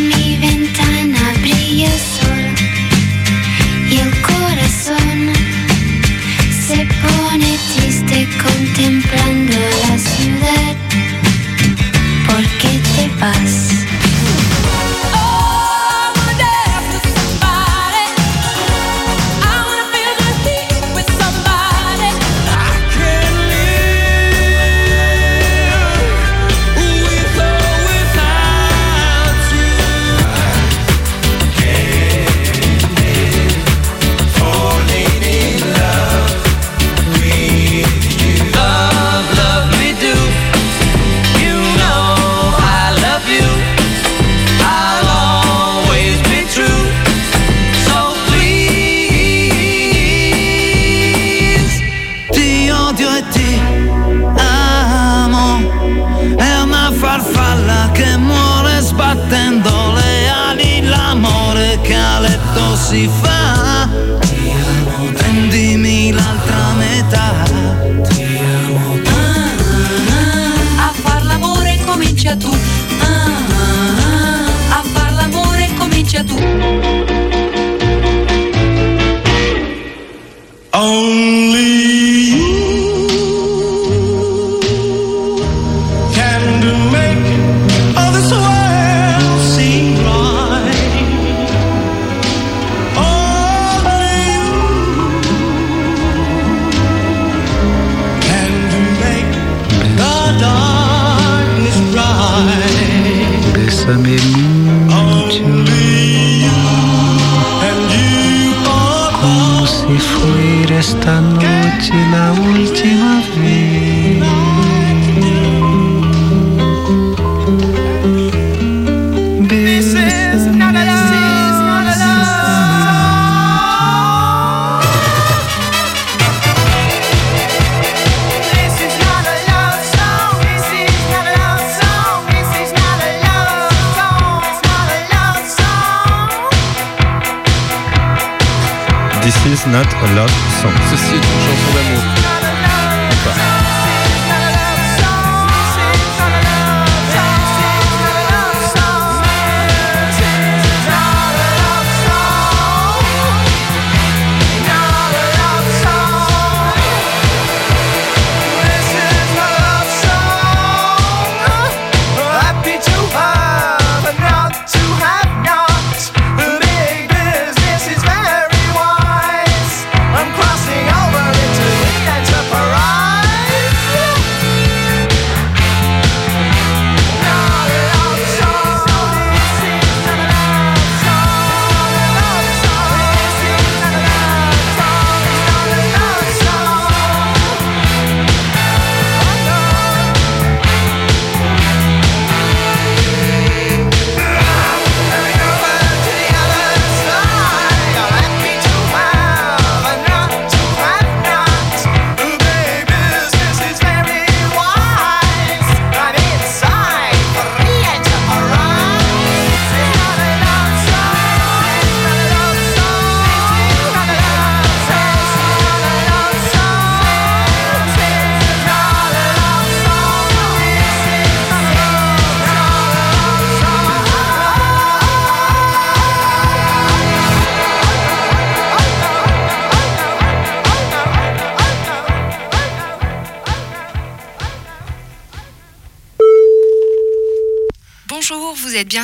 Not a love song. Ceci est une chanson d'amour.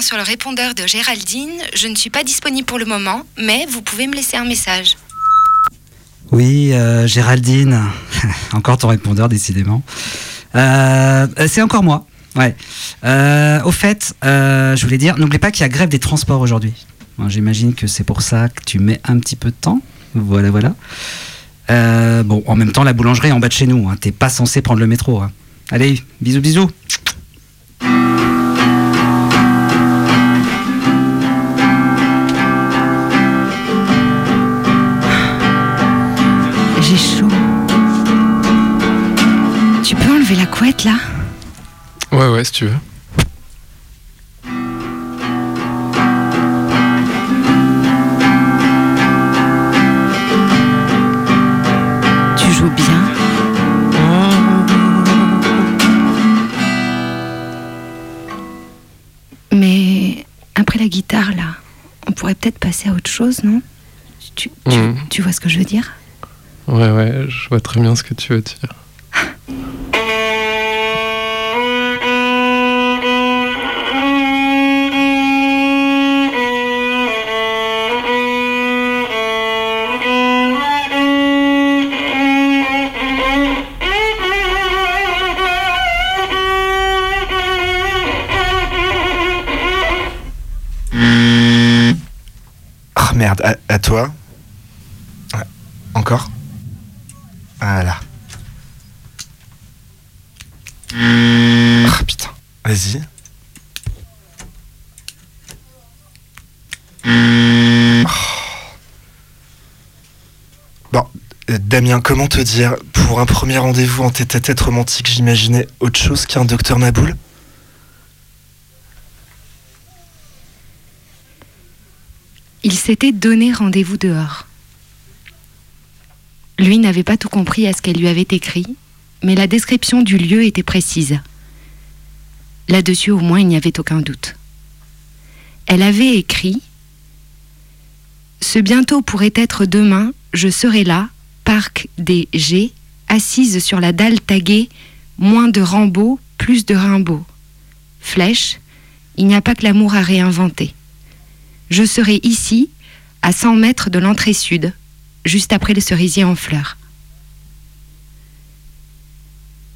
Sur le répondeur de Géraldine. Je ne suis pas disponible pour le moment, mais vous pouvez me laisser un message. Oui, euh, Géraldine. [laughs] encore ton répondeur, décidément. Euh, c'est encore moi. Euh, au fait, je voulais dire, n'oublie pas qu'il y a grève des transports aujourd'hui. J'imagine que c'est pour ça que tu mets un petit peu de temps. Voilà, voilà. Bon, en même temps, la boulangerie est en bas de chez nous. Hein. T'es pas censé prendre le métro. hein. Allez, bisous, bisous. Là Ouais, ouais, si tu veux. Tu joues bien. Mais après la guitare là, on pourrait peut-être passer à autre chose, non? Tu, tu- Mhm. tu vois ce que je veux dire? Ouais, ouais, je vois très bien ce que tu veux dire. [laughs] toi. Ouais, Encore Voilà. Ah putain, vas-y. Oh. Bon, euh, Damien, comment te dire? Pour un premier rendez-vous en tête-à-tête romantique, j'imaginais autre chose qu'un docteur Maboul? Il s'était donné rendez-vous dehors. Lui n'avait pas tout compris à ce qu'elle lui avait écrit, mais la description du lieu était précise. Là-dessus, au moins, il n'y avait aucun doute. Elle avait écrit Ce bientôt pourrait être demain, je serai là, parc des G, assise sur la dalle taguée Moins de Rambo, plus de Rimbaud. Flèche Il n'y a pas que l'amour à réinventer. Je serai ici, à 100 mètres de l'entrée sud, juste après le cerisier en fleurs.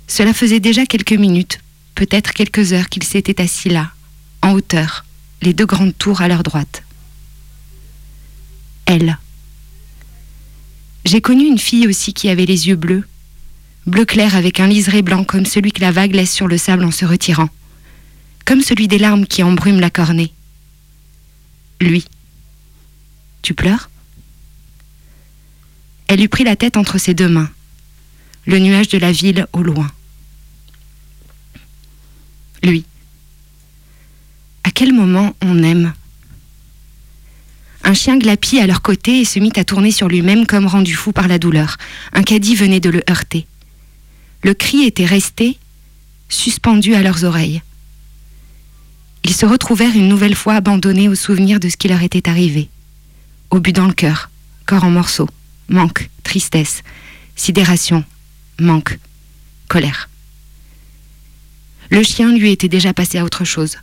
Cela faisait déjà quelques minutes, peut-être quelques heures qu'il s'était assis là, en hauteur, les deux grandes tours à leur droite. Elle. J'ai connu une fille aussi qui avait les yeux bleus, bleu clair avec un liseré blanc comme celui que la vague laisse sur le sable en se retirant, comme celui des larmes qui embrument la cornée. Lui. Tu pleures? Elle lui prit la tête entre ses deux mains, le nuage de la ville au loin. Lui. À quel moment on aime? Un chien glapit à leur côté et se mit à tourner sur lui-même comme rendu fou par la douleur. Un caddie venait de le heurter. Le cri était resté, suspendu à leurs oreilles. Ils se retrouvèrent une nouvelle fois abandonnés au souvenir de ce qui leur était arrivé. Au but dans le cœur, corps en morceaux, manque, tristesse, sidération, manque, colère. Le chien lui était déjà passé à autre chose.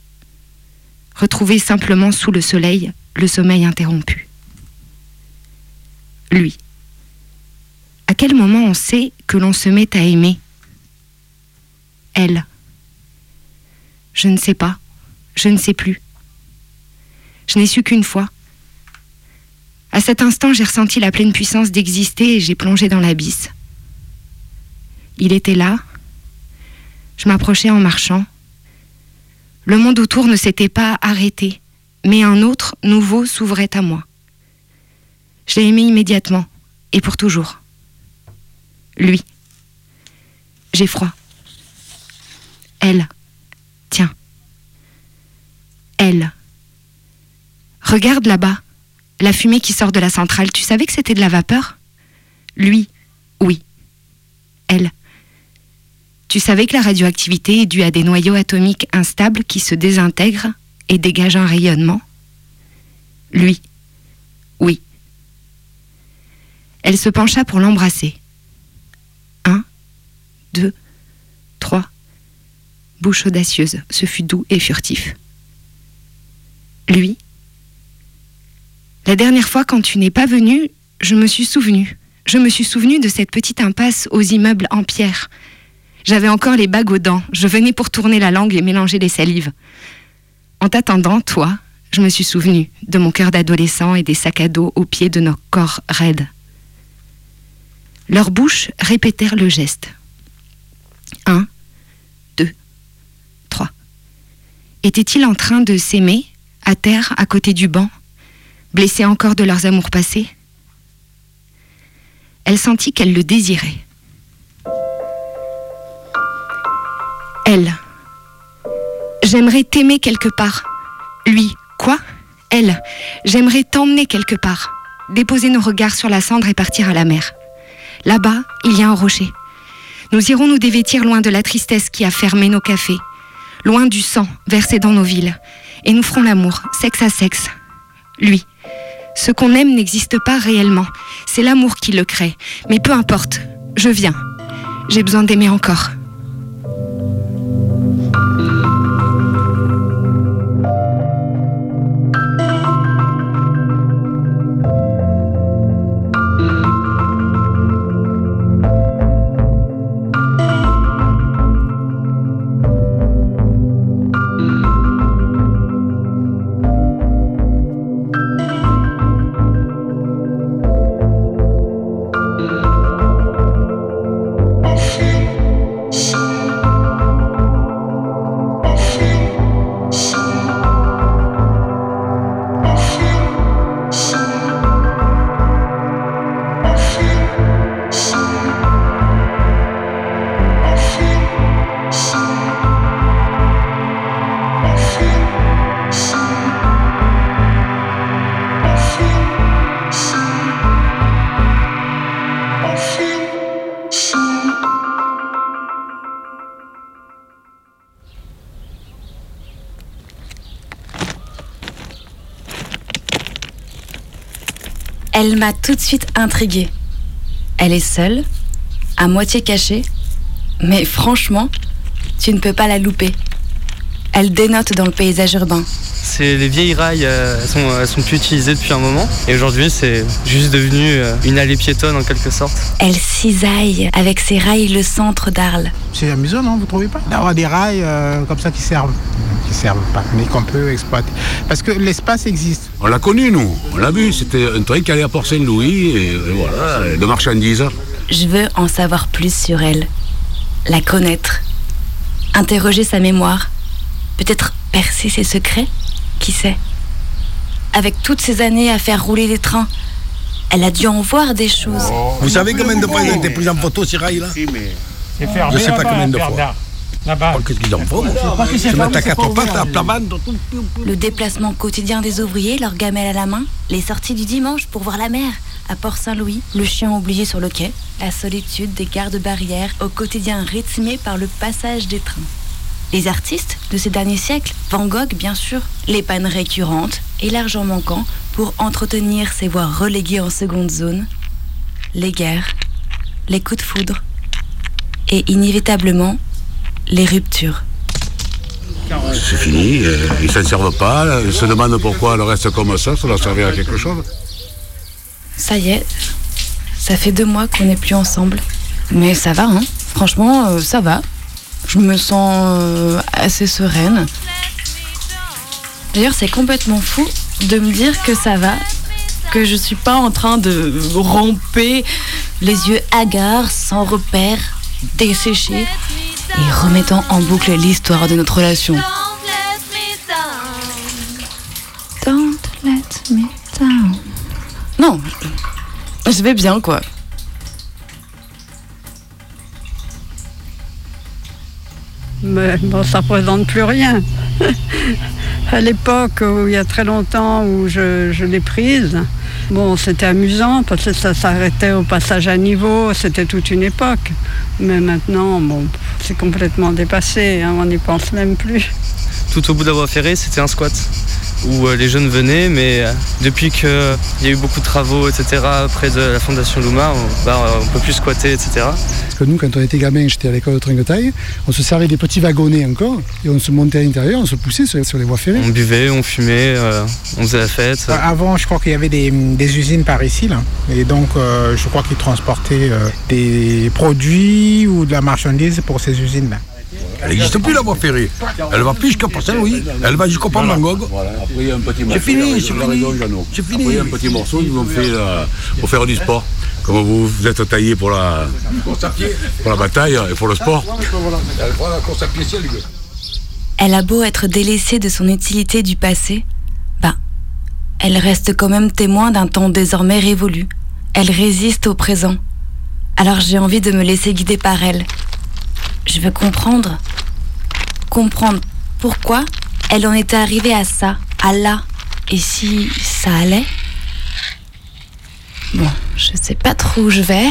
Retrouvé simplement sous le soleil, le sommeil interrompu. Lui. À quel moment on sait que l'on se met à aimer? Elle. Je ne sais pas. Je ne sais plus. Je n'ai su qu'une fois. À cet instant, j'ai ressenti la pleine puissance d'exister et j'ai plongé dans l'abysse. Il était là. Je m'approchais en marchant. Le monde autour ne s'était pas arrêté, mais un autre, nouveau, s'ouvrait à moi. Je l'ai aimé immédiatement, et pour toujours. Lui. J'ai froid. Elle. Tiens. Elle. Regarde là-bas, la fumée qui sort de la centrale. Tu savais que c'était de la vapeur? Lui, oui. Elle. Tu savais que la radioactivité est due à des noyaux atomiques instables qui se désintègrent et dégagent un rayonnement? Lui, oui. Elle se pencha pour l'embrasser. Un, deux, trois. Bouche audacieuse, ce fut doux et furtif. Lui La dernière fois, quand tu n'es pas venu, je me suis souvenu. Je me suis souvenu de cette petite impasse aux immeubles en pierre. J'avais encore les bagues aux dents. Je venais pour tourner la langue et mélanger les salives. En t'attendant, toi, je me suis souvenu de mon cœur d'adolescent et des sacs à dos au pied de nos corps raides. Leurs bouches répétèrent le geste. Un, deux, trois. Étaient-ils en train de s'aimer, à terre, à côté du banc, blessés encore de leurs amours passés Elle sentit qu'elle le désirait. Elle. J'aimerais t'aimer quelque part. Lui, quoi? Elle. J'aimerais t'emmener quelque part. Déposer nos regards sur la cendre et partir à la mer. Là-bas, il y a un rocher. Nous irons nous dévêtir loin de la tristesse qui a fermé nos cafés, loin du sang versé dans nos villes, et nous ferons l'amour, sexe à sexe. Lui. Ce qu'on aime n'existe pas réellement. C'est l'amour qui le crée. Mais peu importe. Je viens. J'ai besoin d'aimer encore. Elle m'a tout de suite intriguée. Elle est seule, à moitié cachée, mais franchement, tu ne peux pas la louper. Elle dénote dans le paysage urbain. C'est les vieilles rails, euh, elles, sont, elles sont plus utilisées depuis un moment. Et aujourd'hui, c'est juste devenu euh, une allée piétonne en quelque sorte. Elle cisaille avec ses rails le centre d'Arles. C'est amusant, non Vous trouvez pas? D'avoir des rails euh, comme ça qui servent, qui servent pas, mais qu'on peut exploiter. Parce que l'espace existe. On l'a connu, nous. On l'a vu. C'était un train qui allait à Port-Saint-Louis et, et voilà, et de marchandises. Je veux en savoir plus sur elle, la connaître, interroger sa mémoire, peut-être percer ses secrets, qui sait? Avec toutes ces années à faire rouler les trains, elle a dû en voir des choses. Vous savez combien de fois ils ont été pris en photo ces rails-là Je sais pas combien de fois. Qu'est-ce qu'ils en font. Le déplacement quotidien des ouvriers, leur gamelle à la main, les sorties du dimanche pour voir la mer, à Port-Saint-Louis, le chien oublié sur le quai, la solitude des gardes-barrières au quotidien rythmé par le passage des trains. Les artistes de ces derniers siècles, Van Gogh bien sûr, les pannes récurrentes et l'argent manquant pour entretenir ces voies reléguées en seconde zone, les guerres, les coups de foudre. Et inévitablement les ruptures. C'est fini. euh, Ils s'en servent pas. Ils se demandent pourquoi le reste comme ça. Ça doit servir à quelque chose. Ça y est, ça fait deux mois qu'on n'est plus ensemble. Mais ça va, hein Franchement, euh, ça va. Je me sens euh, assez sereine. D'ailleurs, c'est complètement fou de me dire que ça va, que je suis pas en train de ramper, les yeux hagards, sans repère, desséchés, et remettant en boucle l'histoire de notre relation. Don't let me down. Non, je vais bien quoi. Mais bon, ça représente plus rien. à l'époque, où il y a très longtemps, où je, je l'ai prise, bon, c'était amusant parce que ça s'arrêtait au passage à niveau, c'était toute une époque. Mais maintenant, bon, c'est complètement dépassé, hein, on n'y pense même plus. Tout au bout de la voie ferrée, c'était un squat où euh, les jeunes venaient, mais euh, depuis qu'il y a eu beaucoup de travaux, etc., près de la fondation Luma, on, bah, on peut plus squatter, etc. Parce que nous, quand on était gamin, j'étais à l'école de Trinquetaille, on se servait des petits wagonnets encore, et on se montait à l'intérieur, on se poussait sur, sur les voies ferrées. On buvait, on fumait, euh, on faisait la fête. Euh, Avant, je crois qu'il y avait des, des usines par ici, là. Et donc, euh, je crois qu'ils transportaient euh, des produits ou de la marchandise pour ces usines-là. Elle n'existe plus la voie ferrée. Elle va plus jusqu'à Port-Saint-Louis. Elle va jusqu'au pont de Van Gogh. Après, il y a un petit C'est fini, c'est fini. C'est fini. Après, il y a un petit morceau qu'ils ont fait là, pour faire du sport. Comme vous vous êtes taillé pour la, pour la bataille et pour le sport. Elle a beau être délaissée de son utilité du passé, ben, elle reste quand même témoin d'un temps désormais révolu. Elle résiste au présent. Alors j'ai envie de me laisser guider par elle. Je veux comprendre. Comprendre pourquoi elle en était arrivée à ça, à là. Et si ça allait? Bon, je sais pas trop où je vais.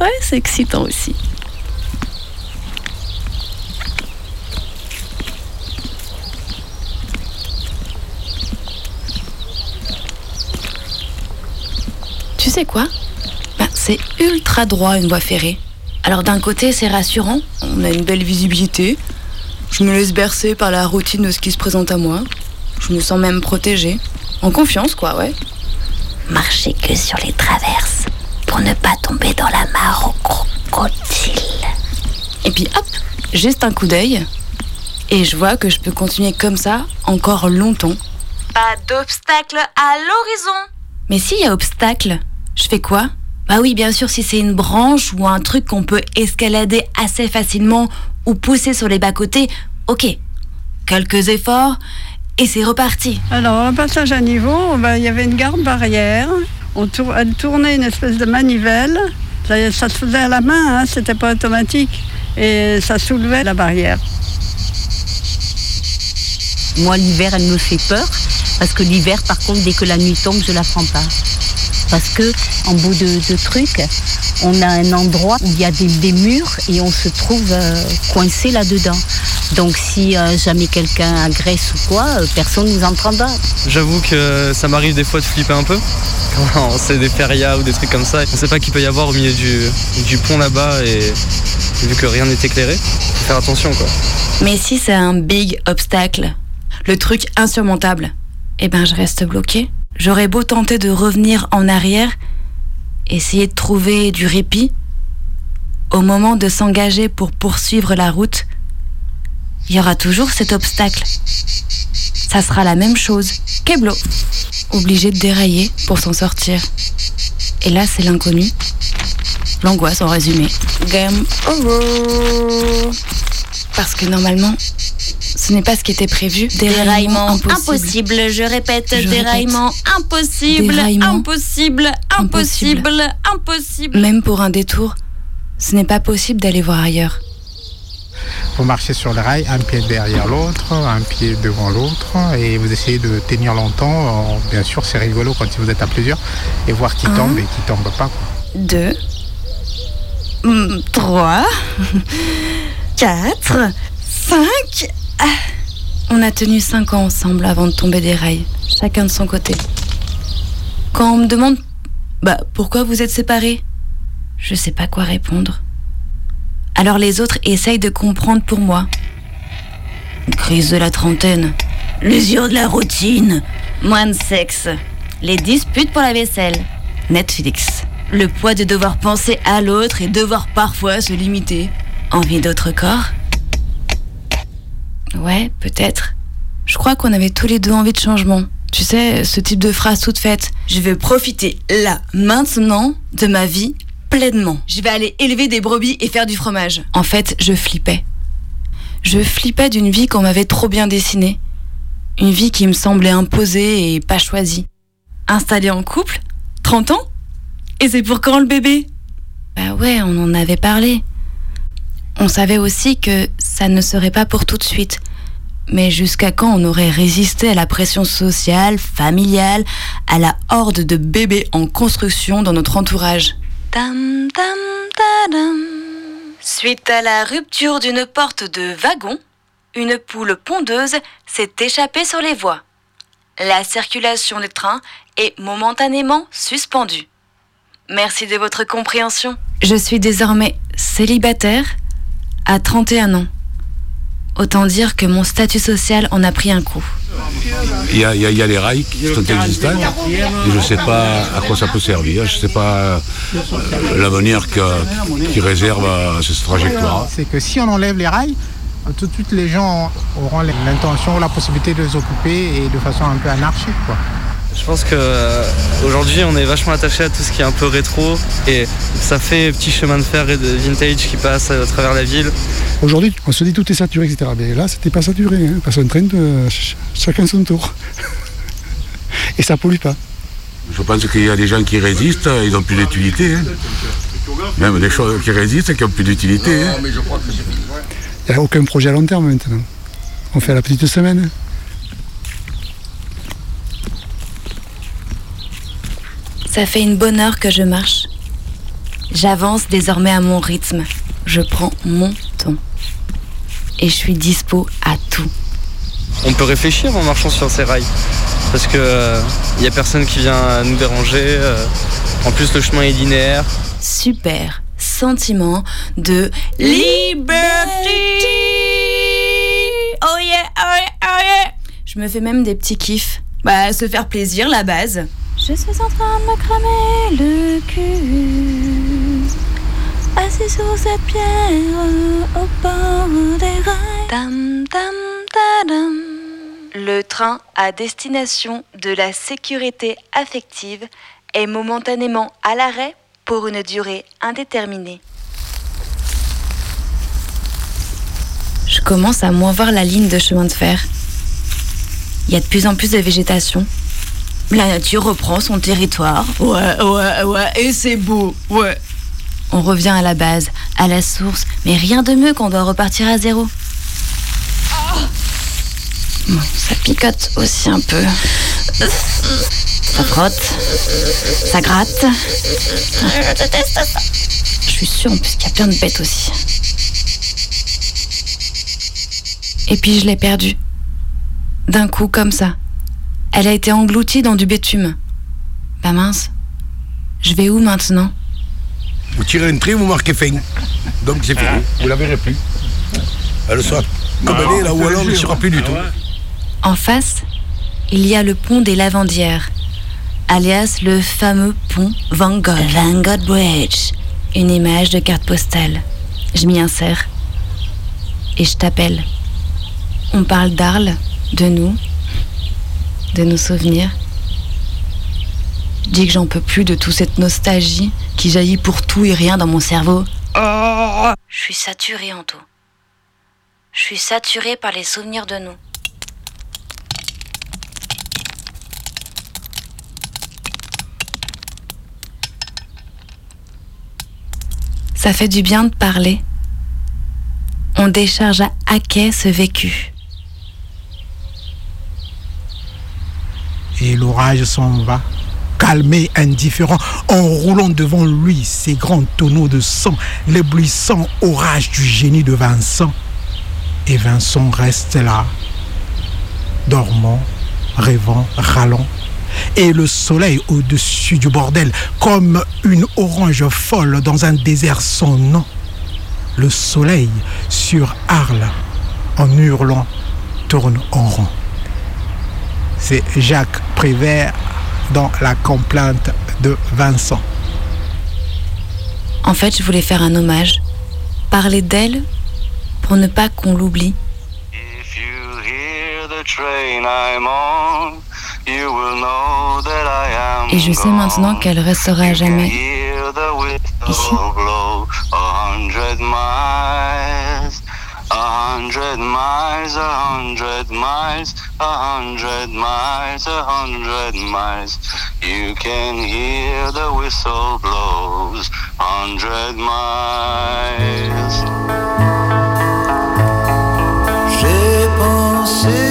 Ouais, c'est excitant aussi. Tu sais quoi? Ben, C'est ultra droit une voie ferrée. Alors d'un côté c'est rassurant, on a une belle visibilité. Je me laisse bercer par la routine de ce qui se présente à moi. Je me sens même protégée. En confiance quoi, ouais. Marcher que sur les traverses pour ne pas tomber dans la mare au crocodile. Et puis hop, juste un coup d'œil. Et je vois que je peux continuer comme ça encore longtemps. Pas d'obstacle à l'horizon. Mais s'il y a obstacle, je fais quoi? Bah oui, bien sûr, si c'est une branche ou un truc qu'on peut escalader assez facilement ou pousser sur les bas-côtés, ok. Quelques efforts et c'est reparti. Alors, au passage à niveau, ben, il y avait une garde barrière. On tour- elle tournait une espèce de manivelle. Ça, ça se faisait à la main, hein, c'était pas automatique. Et ça soulevait la barrière. Moi, l'hiver, elle me fait peur. Parce que l'hiver, par contre, dès que la nuit tombe, je la prends pas. Parce que, en bout de, de truc, on a un endroit où il y a des, des murs et on se trouve euh, coincé là-dedans. Donc si euh, jamais quelqu'un agresse ou quoi, euh, personne ne nous en prendra. J'avoue que ça m'arrive des fois de flipper un peu. [laughs] Quand c'est des férias ou des trucs comme ça, on sait pas qu'il peut y avoir au milieu du, du pont là-bas et vu que rien n'est éclairé, faut faire attention quoi. Mais si c'est un big obstacle, le truc insurmontable, eh ben je reste bloqué. J'aurais beau tenter de revenir en arrière, essayer de trouver du répit, au moment de s'engager pour poursuivre la route, il y aura toujours cet obstacle. Ça sera la même chose. Keblo, obligé de dérailler pour s'en sortir. Et là, c'est l'inconnu. L'angoisse en résumé. Game over. Parce que normalement, ce n'est pas ce qui était prévu. Déraillement impossible. je répète, Je déraillement impossible, Déraillement impossible, impossible, impossible. Même pour un détour, ce n'est pas possible d'aller voir ailleurs. Vous marchez sur le rail, un pied derrière l'autre, un pied devant l'autre, et vous essayez de tenir longtemps. Euh, Bien sûr, c'est rigolo quand vous êtes à plusieurs, et voir qui Un. tombe et qui tombe pas. Deux, hum, trois, quatre, cinq. Ah. On a tenu cinq ans ensemble avant de tomber des rails, chacun de son côté. Quand on me demande, bah pourquoi vous êtes séparés, je sais pas quoi répondre. Alors les autres essayent de comprendre pour moi. Crise de la trentaine. L'usure de la routine. Moins de sexe. Les disputes pour la vaisselle. Netflix. Le poids de devoir penser à l'autre et devoir parfois se limiter. Envie d'autre corps Ouais, peut-être. Je crois qu'on avait tous les deux envie de changement. Tu sais, ce type de phrase toute faite. Je veux profiter là, maintenant, de ma vie pleinement. Je vais aller élever des brebis et faire du fromage. En fait, je flippais. Je flippais d'une vie qu'on m'avait trop bien dessinée. Une vie qui me semblait imposée et pas choisie. Installée en couple 30 ans? Et c'est pour quand le bébé? Bah ouais, on en avait parlé. On savait aussi que ça ne serait pas pour tout de suite. Mais jusqu'à quand on aurait résisté à la pression sociale, familiale, à la horde de bébés en construction dans notre entourage? Tam, tam, tadam. Suite à la rupture d'une porte de wagon, une poule pondeuse s'est échappée sur les voies. La circulation des trains est momentanément suspendue. Merci de votre compréhension. Je suis désormais célibataire à 31 ans. Autant dire que mon statut social en a pris un coup. Il y a, il y a- il y a les rails qui sont existants et je ne sais pas à quoi ça peut servir. Je ne sais pas euh, l'avenir qui réserve à cette trajectoire. C'est que si on enlève les rails, tout de suite les gens auront l'intention la possibilité de les occuper et de façon un peu anarchique. Quoi. Je pense que euh, aujourd'hui on est vachement attaché à tout ce qui est un peu rétro et ça fait petit chemin de fer et de vintage qui passe à travers la ville. Aujourd'hui, on se dit tout est saturé, etc. Mais là, c'était pas saturé, hein, parce qu'on traîne ch- chacun son tour. [laughs] Et ça pollue pas. Je pense qu'il y a des gens qui résistent, ils n'ont plus d'utilité. hein. Même des choses qui résistent et qui n'ont plus d'utilité. hein. Il n'y a aucun projet à long terme maintenant. On fait la petite semaine. Ça fait une bonne heure que je marche. J'avance désormais à mon rythme. Je prends mon temps. Et je suis dispo à tout. On peut réfléchir en marchant sur ces rails parce que il y a personne qui vient nous déranger. euh, en plus le chemin est linéaire. Super sentiment de liberté. Oh yeah, oh yeah, oh yeah. Je me fais même des petits kiffs. Bah, se faire plaisir, la base. Je suis en train de me cramer le cul. Assis sur cette pierre au bord des rails. Tam, tam, tadam. Le train à destination de la sécurité affective est momentanément à l'arrêt pour une durée indéterminée. Je commence à moins voir la ligne de chemin de fer. Il y a de plus en plus de végétation. La nature reprend son territoire. Ouais, ouais, ouais, et c'est beau, ouais. On revient à la base, à la source, mais rien de mieux qu'on doit repartir à zéro. Bon, ça picote aussi un peu. Ça frotte, ça gratte. Je déteste ça. Je suis sûre en plus qu'il y a plein de bêtes aussi. Et puis je l'ai perdue. D'un coup, comme ça. Elle a été engloutie dans du bitume. Bah mince. Je vais où maintenant? Vous tirez un trait, vous marquez fin. Donc c'est fini. Vous la verrez plus. Elle sera comme elle est là, ou alors elle ne sera plus du tout. En face, il y a le pont des Lavandières, alias le fameux pont Van Gogh. Van Gogh Bridge. Une image de carte postale. Je m'y insère. Et je t'appelle. On parle d'Arles, de nous, de nos souvenirs. Je dis que j'en peux plus de toute cette nostalgie qui jaillit pour tout et rien dans mon cerveau. Je suis saturée, Anto. Je suis saturée par les souvenirs de nous. Ça fait du bien de parler. On décharge à haquet ce vécu. Et l'orage s'en va, calmé, indifférent, en roulant devant lui ses grands tonneaux de sang, l'éblouissant orage du génie de Vincent. Et Vincent reste là, dormant, rêvant, râlant. Et le soleil au-dessus du bordel, comme une orange folle dans un désert sans. Le soleil sur Arles, en hurlant, tourne en rond. C'est Jacques Prévert dans La complainte de Vincent. En fait, je voulais faire un hommage. Parler d'elle pour ne pas qu'on l'oublie. Et je sais maintenant qu'elle restera à jamais ici. A hundred miles, a hundred miles, a hundred miles, a hundred miles. You can hear the whistle blows. Hundred miles. J'ai pensé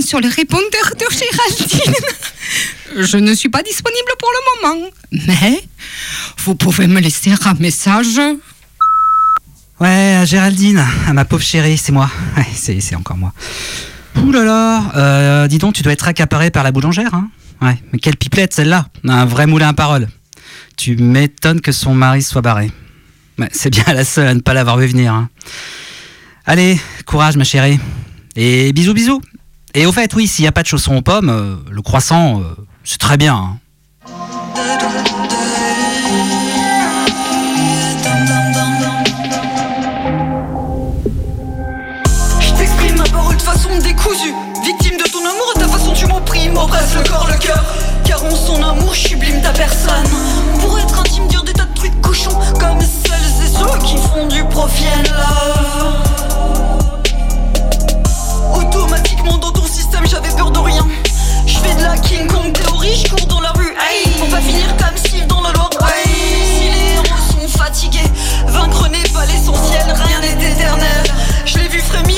sur le répondeur de Géraldine. Je ne suis pas disponible pour le moment. Mais vous pouvez me laisser un message. Ouais, euh, Géraldine, ah, ma pauvre chérie, c'est moi. Ouais, c'est, encore moi. Ouh là là, euh, dis donc, tu dois être accaparé par la boulangère, hein Ouais, mais quelle pipelette celle-là Un vrai moulin à parole. Tu m'étonnes que son mari soit barré. C'est bien la seule à ne pas l'avoir vu venir. hein. Allez, courage ma chérie. Et bisous bisous. Et au fait, oui, s'il n'y a pas de chaussons aux pommes, euh, le croissant, euh, c'est très bien. hein. Je t'exprime ma parole de façon décousue Victime de ton amour, ta façon tu m'opprimes M'oppresse le corps, le cœur Car en son amour, sublime ta personne Pour être intime, dire des tas de trucs cochons Comme celles et ceux qui font du love Automatiquement dans ton j'avais peur de rien. Je fais de la King Kong théorie, je cours dans la rue Aïe, pour pas finir comme Steve dans le Loire si les héros sont fatigués Vaincre n'est pas l'essentiel, rien n'est éternel. Je l'ai vu frémir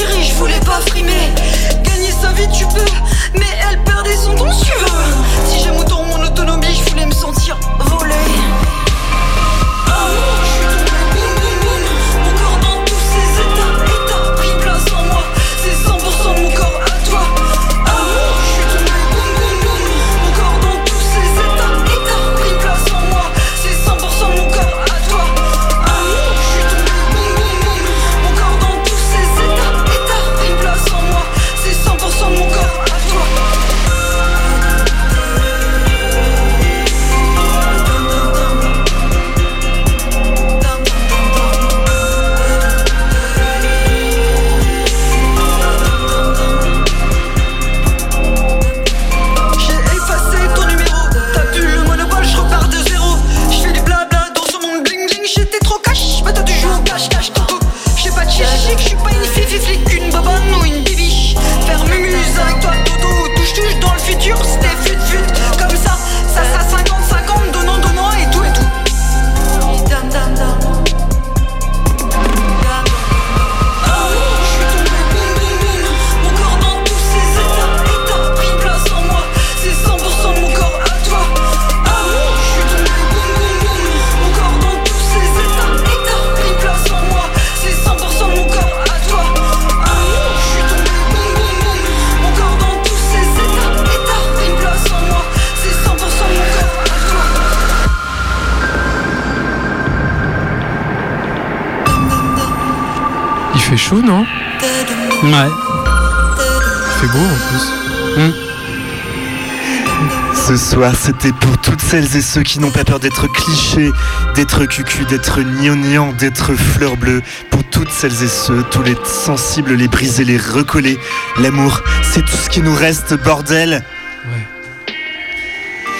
soir, c'était pour toutes celles et ceux qui n'ont pas peur d'être clichés, d'être cucu, d'être gnangnan, d'être fleur bleue. Pour toutes celles et ceux, tous les sensibles, les brisés, les recollés. L'amour, c'est tout ce qui nous reste, bordel.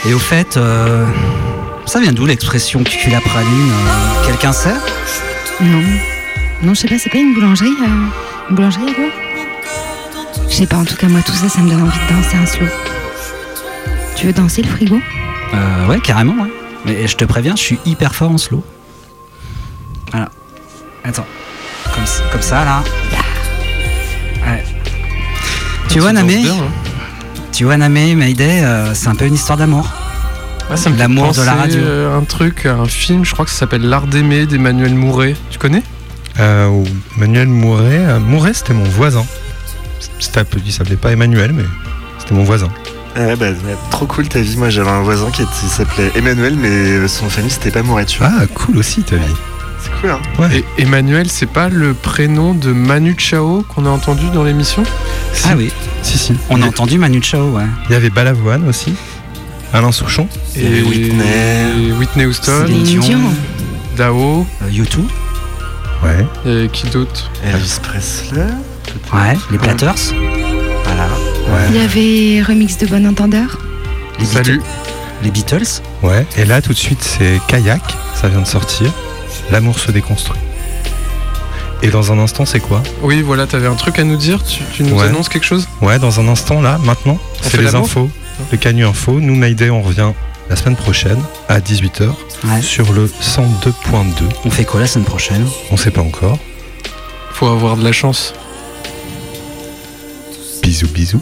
Et au fait, euh, ça vient d'où l'expression cucul la praline euh, Quelqu'un sait? Non. Non, je sais pas, c'est pas une boulangerie euh, Une boulangerie à quoi Je sais pas, en tout cas, moi, tout ça, ça me donne envie de danser un slow. Tu veux danser le frigo? Euh, Ouais, carrément, ouais. Mais je te préviens, je suis hyper fort en slow. Voilà. Attends. Comme, ça- comme ça, là. Ouais. Tu vois, Namé bien, hein. Tu vois, Namé, Mayday, euh, c'est un peu une histoire d'amour. Ah, ça me fait L'amour de la radio. euh, un truc, un film, je crois que ça s'appelle L'Art d'aimer d'Emmanuel Mouret. Tu connais? Euh, ou Manuel Mouret. euh, Mouret, c'était mon voisin. C'était un peu- il s'appelait pas Emmanuel, mais c'était mon voisin. Ouais, bah, ouais, trop cool ta vie. Moi, j'avais un voisin qui s'appelait Emmanuel, mais son famille, c'était pas Mouret, tu vois. Ah, cool aussi ta vie. C'est cool, hein. Et Emmanuel, c'est pas le prénom de Manu Chao qu'on a entendu dans l'émission? Ah oui. Si, si. On a entendu Manu Chao, ouais. Il y avait Balavoine aussi. Alain Souchon. Et Whitney. Whitney Houston. Dion. Dao. Euh, U2. Ouais. Et qui d'autre? Elvis Presley. Ouais, les Platters. Il y avait remix de Bon Entendeur. Les Salut. Beatles. Les Beatles. Ouais. Et là, tout de suite, c'est Kayak. Ça vient de sortir. L'amour se déconstruit. Et dans un instant, c'est quoi? Oui, voilà, t'avais un truc à nous dire? Tu, tu nous Ouais. annonces quelque chose? Ouais, dans un instant, là, maintenant, c'est les infos. Le Canu Info. Nous, Mayday, on revient la semaine prochaine à 18h Ouais. sur le 102.2. On fait quoi la semaine prochaine? On sait pas encore. Faut avoir de la chance. Bisous, bisous.